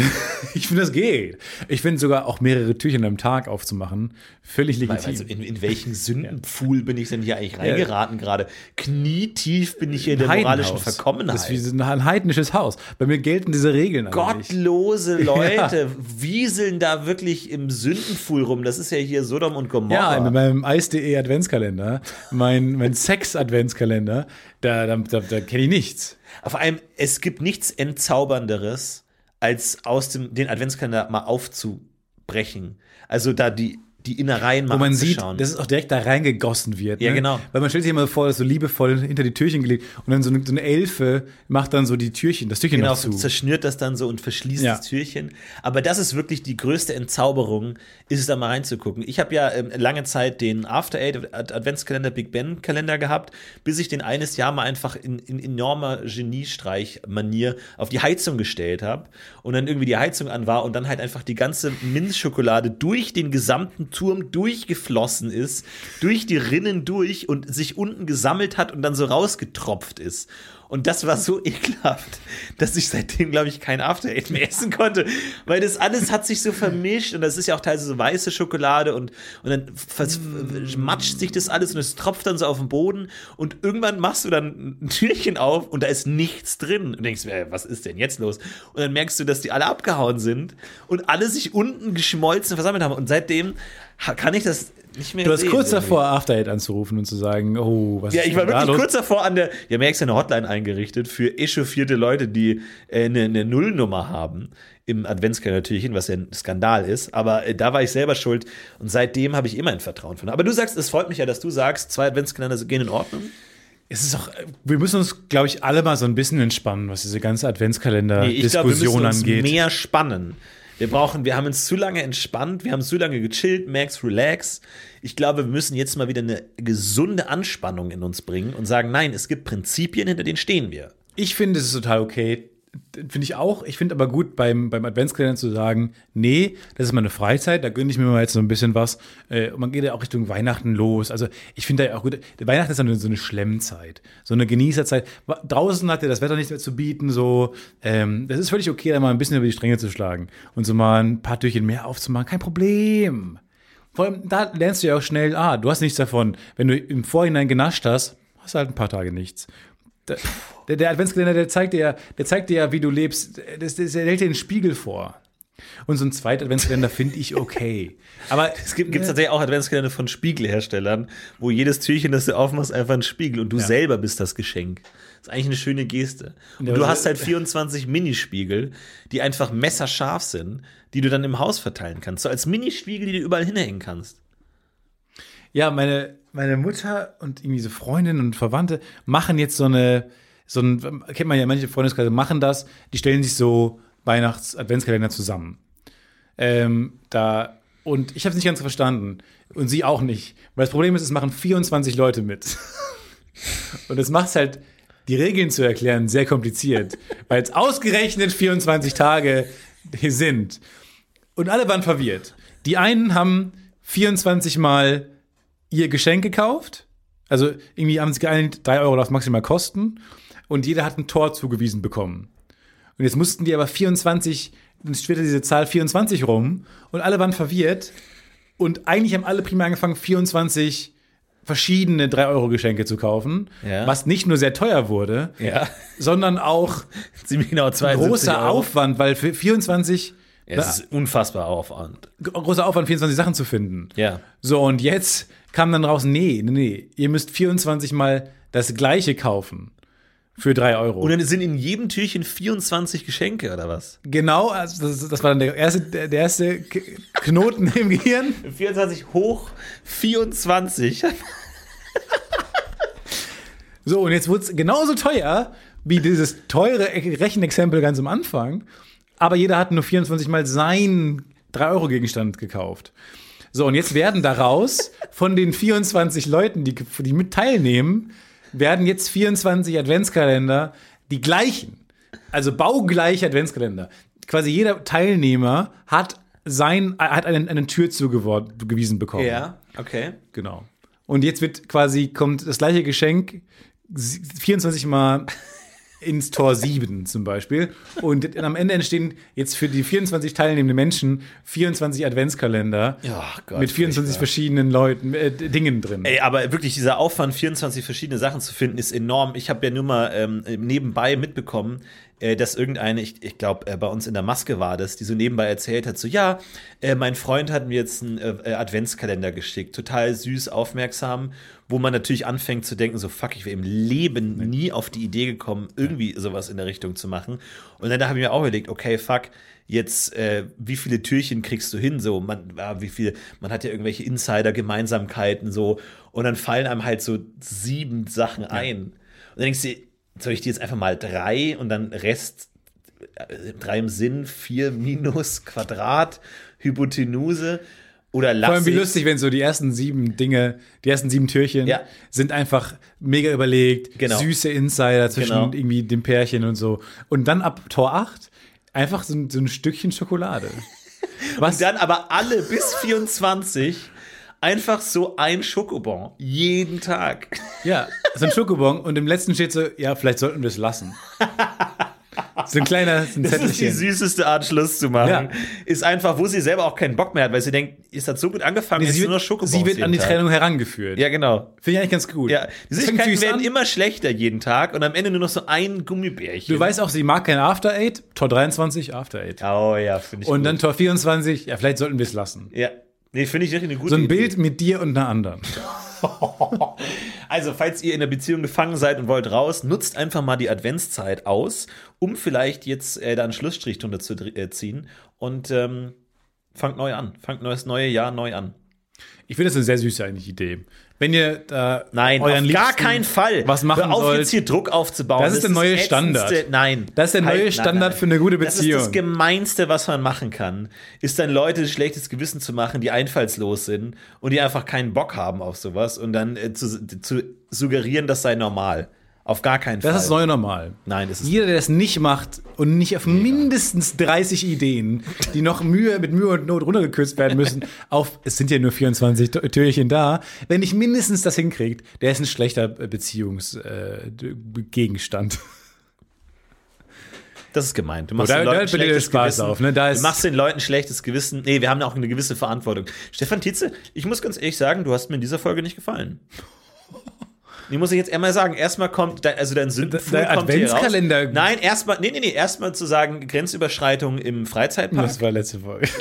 Ich finde, das geht. Ich finde sogar auch mehrere Türchen am Tag aufzumachen völlig legitim. Also in, in welchen (laughs) Sündenpfuhl bin ich denn hier eigentlich reingeraten gerade? Knietief bin ich hier in der moralischen. Verkommenheit. Das ist wie ein heidnisches Haus. Bei mir gelten diese Regeln eigentlich. Gottlose (laughs) Leute wieseln da wirklich im Sündenpfuhl rum. Das ist ja hier Sodom und Gomorra. Ja, mit meinem Eis.de Adventskalender, mein, mein Sex-Adventskalender, da, da, da, da kenne ich nichts. Auf einem, es gibt nichts entzaubernderes, als aus dem, den Adventskalender mal aufzubrechen. Also da die, die Innereien mal Wo man sieht, dass es auch direkt da reingegossen wird. Ja, ne? genau. Weil man stellt sich immer vor, dass so liebevoll hinter die Türchen gelegt und dann so eine, so eine Elfe macht dann so die Türchen, das Türchen Genau, noch zu. zerschnürt das dann so und verschließt Ja. das Türchen. Aber das ist wirklich die größte Entzauberung, ist es da mal reinzugucken. Ich habe ja ähm, lange Zeit den After Eight Ad- Adventskalender Big Ben Kalender gehabt, bis ich den eines Jahr mal einfach in, in enormer Geniestreich-Manier auf die Heizung gestellt habe und dann irgendwie die Heizung an war und dann halt einfach die ganze Minzschokolade durch den gesamten Turm durchgeflossen ist, durch die Rinnen durch und sich unten gesammelt hat und dann so rausgetropft ist. Und das war so (laughs) ekelhaft, dass ich seitdem, glaube ich, kein After Eight mehr essen konnte. Weil das alles hat sich so vermischt und das ist ja auch teilweise so weiße Schokolade und, und dann matscht sich das alles und es tropft dann so auf den Boden und irgendwann machst du dann ein Türchen auf und da ist nichts drin. Und denkst, was ist denn jetzt los? Und dann merkst du, dass die alle abgehauen sind und alle sich unten geschmolzen versammelt haben. Und seitdem kann ich das nicht mehr Du warst kurz irgendwie. davor, After Eight anzurufen und zu sagen, oh, was Ja, ist ich war wirklich los? kurz davor an der, ja, merkst eine Hotline eingerichtet für echauffierte Leute, die äh, eine, eine Nullnummer haben im Adventskalender-Türchen, was ja ein Skandal ist. Aber äh, da war ich selber schuld und seitdem habe ich immer ein Vertrauen von. Aber du sagst, es freut mich ja, dass du sagst, zwei Adventskalender gehen in Ordnung. Es ist auch, wir müssen uns, glaube ich, alle mal so ein bisschen entspannen, was diese ganze Nee, Adventskalender-Diskussion müssen uns angeht. mehr spannen. Wir brauchen, wir haben uns zu lange entspannt, wir haben zu lange gechillt, Max, relax. Ich glaube, wir müssen jetzt mal wieder eine gesunde Anspannung in uns bringen und sagen, nein, es gibt Prinzipien, hinter denen stehen wir. Ich finde, es total okay. Finde ich auch. Ich finde aber gut, beim, beim Adventskalender zu sagen, nee, das ist meine Freizeit, da gönne ich mir mal jetzt so ein bisschen was. Äh, und man geht ja auch Richtung Weihnachten los. Also ich finde ja auch gut, Weihnachten ist dann so eine Schlemmzeit, so eine Genießerzeit. Draußen hat ja das Wetter nichts mehr zu bieten, so. Ähm, das ist völlig okay, da mal ein bisschen über die Stränge zu schlagen und so mal ein paar Türchen mehr aufzumachen. Kein Problem. Vor allem, da lernst du ja auch schnell, ah, du hast nichts davon. Wenn du im Vorhinein genascht hast, hast du halt ein paar Tage nichts. Der, der, der Adventskalender, der zeigt dir ja, der zeigt dir ja, wie du lebst. Das, das, der hält dir den Spiegel vor. Und so ein zweiter Adventskalender finde ich okay. Aber Es gibt gibt's tatsächlich auch Adventskalender von Spiegelherstellern, wo jedes Türchen, das du aufmachst, einfach ein Spiegel und du selber bist das Geschenk. Das ist eigentlich eine schöne Geste. Und Ja, du hast halt 24 Minispiegel, die einfach messerscharf sind, die du dann im Haus verteilen kannst. So als Minispiegel, die du überall hinhängen kannst. Ja, meine, meine Mutter und irgendwie so Freundinnen und Verwandte machen jetzt so eine, so ein, kennt man ja, manche Freundeskreise machen das, die stellen sich so Weihnachts-Adventskalender zusammen. Ähm, da, und ich habe es nicht ganz verstanden. Und sie auch nicht. Weil das Problem ist, es machen 24 Leute mit. (laughs) Und das macht es halt, die Regeln zu erklären, sehr kompliziert. (laughs) Weil es ausgerechnet 24 Tage sind. Und alle waren verwirrt. Die einen haben 24 Mal ihr Geschenk gekauft. Also irgendwie haben sie geeinigt, 3 Euro darf maximal kosten. Und jeder hat ein Tor zugewiesen bekommen. Und jetzt mussten die aber 24, dann schwirrte diese Zahl 24 rum und alle waren verwirrt. Und eigentlich haben alle prima angefangen, 24 verschiedene 3-Euro-Geschenke zu kaufen, Ja. was nicht nur sehr teuer wurde, Ja. sondern auch (laughs) Ziemlich genau 72 großer Euro. Aufwand, weil für 24 Ja, es ist unfassbar Aufwand. Großer Aufwand, 24 Sachen zu finden. Ja. So, und jetzt kam dann raus, nee, nee, nee, ihr müsst 24 Mal das gleiche kaufen. Für 3 Euro. Und dann sind in jedem Türchen 24 Geschenke oder was? genau, also das, das war dann der erste, der, der erste Knoten im Gehirn. 24 hoch 24. So, und jetzt wurde es genauso teuer wie dieses teure Rechenexempel ganz am Anfang. Aber jeder hat nur 24 Mal seinen 3-Euro-Gegenstand gekauft. So, und jetzt werden daraus (laughs) von den 24 Leuten, die, die mit teilnehmen, werden jetzt 24 Adventskalender die gleichen. Also baugleiche Adventskalender. Quasi jeder Teilnehmer hat sein, hat einen, einen Tür zugewiesen bekommen. okay. Genau. Und jetzt wird quasi, kommt das gleiche Geschenk sie- 24 Mal (laughs) ins Tor 7 zum Beispiel. Und am Ende entstehen jetzt für die 24 teilnehmenden Menschen 24 Adventskalender Ja, Gott, mit 24 furchtbar. verschiedenen Leuten, äh, Dingen drin. Ey, aber wirklich dieser Aufwand, 24 verschiedene Sachen zu finden, ist enorm. Ich habe ja nur mal ähm, nebenbei mitbekommen, äh, dass irgendeine, ich, ich glaube, äh, bei uns in der Maske war das, die so nebenbei erzählt hat, so, ja, äh, mein Freund hat mir jetzt einen Adventskalender geschickt, total süß, aufmerksam, wo man natürlich anfängt zu denken, so, fuck, ich wäre im Leben nie auf die Idee gekommen, irgendwie sowas in der Richtung zu machen. Und dann da habe ich mir auch überlegt, okay, fuck, jetzt, äh, wie viele Türchen kriegst du hin? So, man, ja, wie viel, man hat ja irgendwelche Insider-Gemeinsamkeiten so, und dann fallen einem halt so sieben Sachen ein. Und dann denkst du, soll ich die jetzt einfach mal drei und dann Rest, äh, drei im Sinn, vier minus Quadrat, Hypotenuse oder lass Vor allem wie lustig, wenn so die ersten sieben Dinge, die ersten sieben Türchen Ja. sind einfach mega überlegt, Genau. süße Insider zwischen Genau. irgendwie dem Pärchen und so. Und dann ab Tor 8 einfach so, ein- so ein Stückchen Schokolade. (laughs) Was? Und dann aber alle bis 24 einfach so ein Schokobon. Jeden Tag. Ja, so ein Schokobon und im letzten steht so, ja, vielleicht sollten wir es lassen. (laughs) So ein kleiner so ein Das ist die süßeste Art, Schluss zu machen. Ja. Ist einfach, wo sie selber auch keinen Bock mehr hat, weil sie denkt, ist das so gut angefangen, Nee, jetzt sie, nur noch wird, Schokobons sie wird an die Tag. Trennung herangeführt. Ja, genau. Finde ich eigentlich ganz gut. Ja, die Süßigkeiten süß werden an. immer schlechter jeden Tag und am Ende nur noch so ein Gummibärchen. Du weißt auch, sie mag kein After Eight. Tor 23, After Eight. Oh ja, finde ich Und gut. dann Tor 24, ja, vielleicht sollten wir es lassen. Ja. Nee, finde ich wirklich eine gute So ein Idee. Bild mit dir und einer anderen. (laughs) Also, falls ihr in der Beziehung gefangen seid und wollt raus, nutzt einfach mal die Adventszeit aus, um vielleicht jetzt äh, da einen Schlussstrich drunter zu äh, ziehen und ähm, fangt neu an. Fangt neues neue Jahr neu an. Ich finde das eine sehr süße eigentlich Idee. Wenn ihr da Nein, euren auf gar keinen Fall. was machen Hör auf, sollt. jetzt hier Druck aufzubauen. Das ist der neue Standard. Nein. Das ist der neue Halt, Standard für eine gute Das ist Beziehung. das Gemeinste, was man machen kann, ist dann Leute schlechtes Gewissen zu machen, die einfallslos sind und die einfach keinen Bock haben auf sowas und dann äh, zu, zu suggerieren, das sei normal. Auf gar keinen Fall. Das ist neue Normal. Nein, das ist Jeder, der das nicht macht und nicht auf mindestens 30 Ideen, die noch Mühe mit Mühe und Not runtergekürzt werden müssen, (laughs) auf, es sind ja nur 24 Tö- Türchen da, wenn nicht mindestens das hinkriegt, der ist ein schlechter Beziehungsgegenstand. Das ist gemeint. Du machst da- den da Leuten dir schlechtes Spaß Gewissen. auf, ne? Da du machst den Leuten schlechtes Gewissen. Nee, wir haben auch eine gewisse Verantwortung. Stefan Tietze, ich muss ganz ehrlich sagen, du hast mir in dieser Folge nicht gefallen. Ich muss ich jetzt einmal sagen, erstmal kommt, dein, also dein Sündenflug kommt hier raus. Adventskalender- Nein, erstmal, nee, nee, nee, erstmal zu sagen, Grenzüberschreitung im Freizeitpark. Das war letzte Folge. (laughs)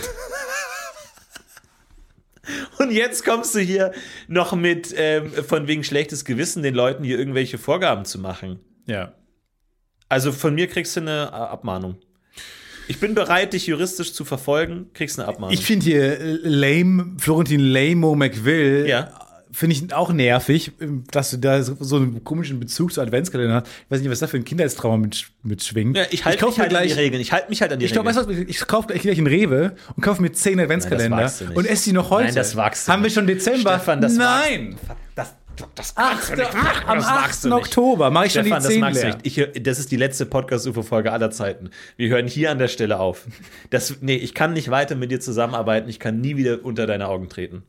Und jetzt kommst du hier noch mit, ähm, von wegen schlechtes Gewissen, den Leuten hier irgendwelche Vorgaben zu machen. Ja. Also von mir kriegst du eine äh, Abmahnung. Ich bin bereit, dich juristisch zu verfolgen, kriegst eine Abmahnung. Ich finde hier äh, lame, Florentin Lamo McVille, Ja. Finde ich auch nervig, dass du da so, einen komischen Bezug zu Adventskalender hast. Ich weiß nicht, was da für ein Kindheitstrauma mit, mitschwingt. ja, ich halte kauf mich halt mir an gleich, die Regeln. Ich halte mich halt an die Ich glaube, Regeln. weißt du ich kaufe gleich gleich einen Rewe und kaufe mir 10 Adventskalender Nein, das du nicht. und esse die noch heute. Nein, das wagst du Haben wir schon Dezember? Stefan, das Nein. Das, das Ach, kannst du nicht machen. am das 8. magst du nicht. Oktober mache ich schon Stefan, die das 10 magst du leer. nicht. Ich, das ist die letzte Podcast-UFO-Folge aller Zeiten. Wir hören hier an der Stelle auf. Das, nee, ich kann nicht weiter mit dir zusammenarbeiten. Ich kann nie wieder unter deine Augen treten.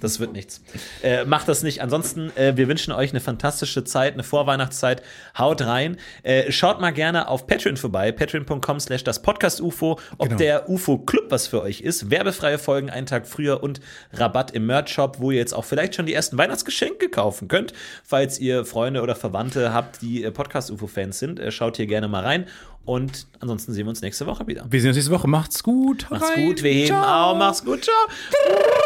Das wird nichts. Äh, macht das nicht. Ansonsten, äh, wir wünschen euch eine fantastische Zeit, eine Vorweihnachtszeit. Haut rein. Äh, schaut mal gerne auf Patreon vorbei. Patreon.com slash das Podcast UFO. Ob Genau. der UFO Club was für euch ist. Werbefreie Folgen einen Tag früher und Rabatt im Merch Shop, wo ihr jetzt auch vielleicht schon die ersten Weihnachtsgeschenke kaufen könnt. Falls ihr Freunde oder Verwandte habt, die äh, Podcast UFO Fans sind, äh, schaut hier gerne mal rein. Und ansonsten sehen wir uns nächste Woche wieder. Wir sehen uns nächste Woche. Macht's gut. Macht's Rein. gut, wir heben Ciao. auf. Macht's gut, ciao.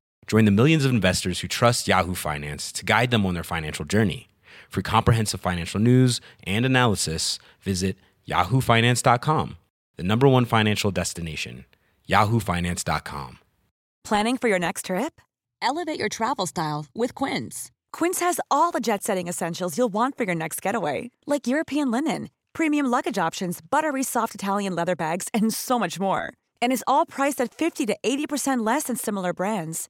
Join the millions of investors who trust Yahoo Finance to guide them on their financial journey. For comprehensive financial news and analysis, visit yahoofinance.com, the number one financial destination, yahoofinance.com. Planning for your next trip? Elevate your travel style with Quince. Quince has all the jet setting essentials you'll want for your next getaway, like European linen, premium luggage options, buttery soft Italian leather bags, and so much more. And is all priced at 50 to 80% less than similar brands.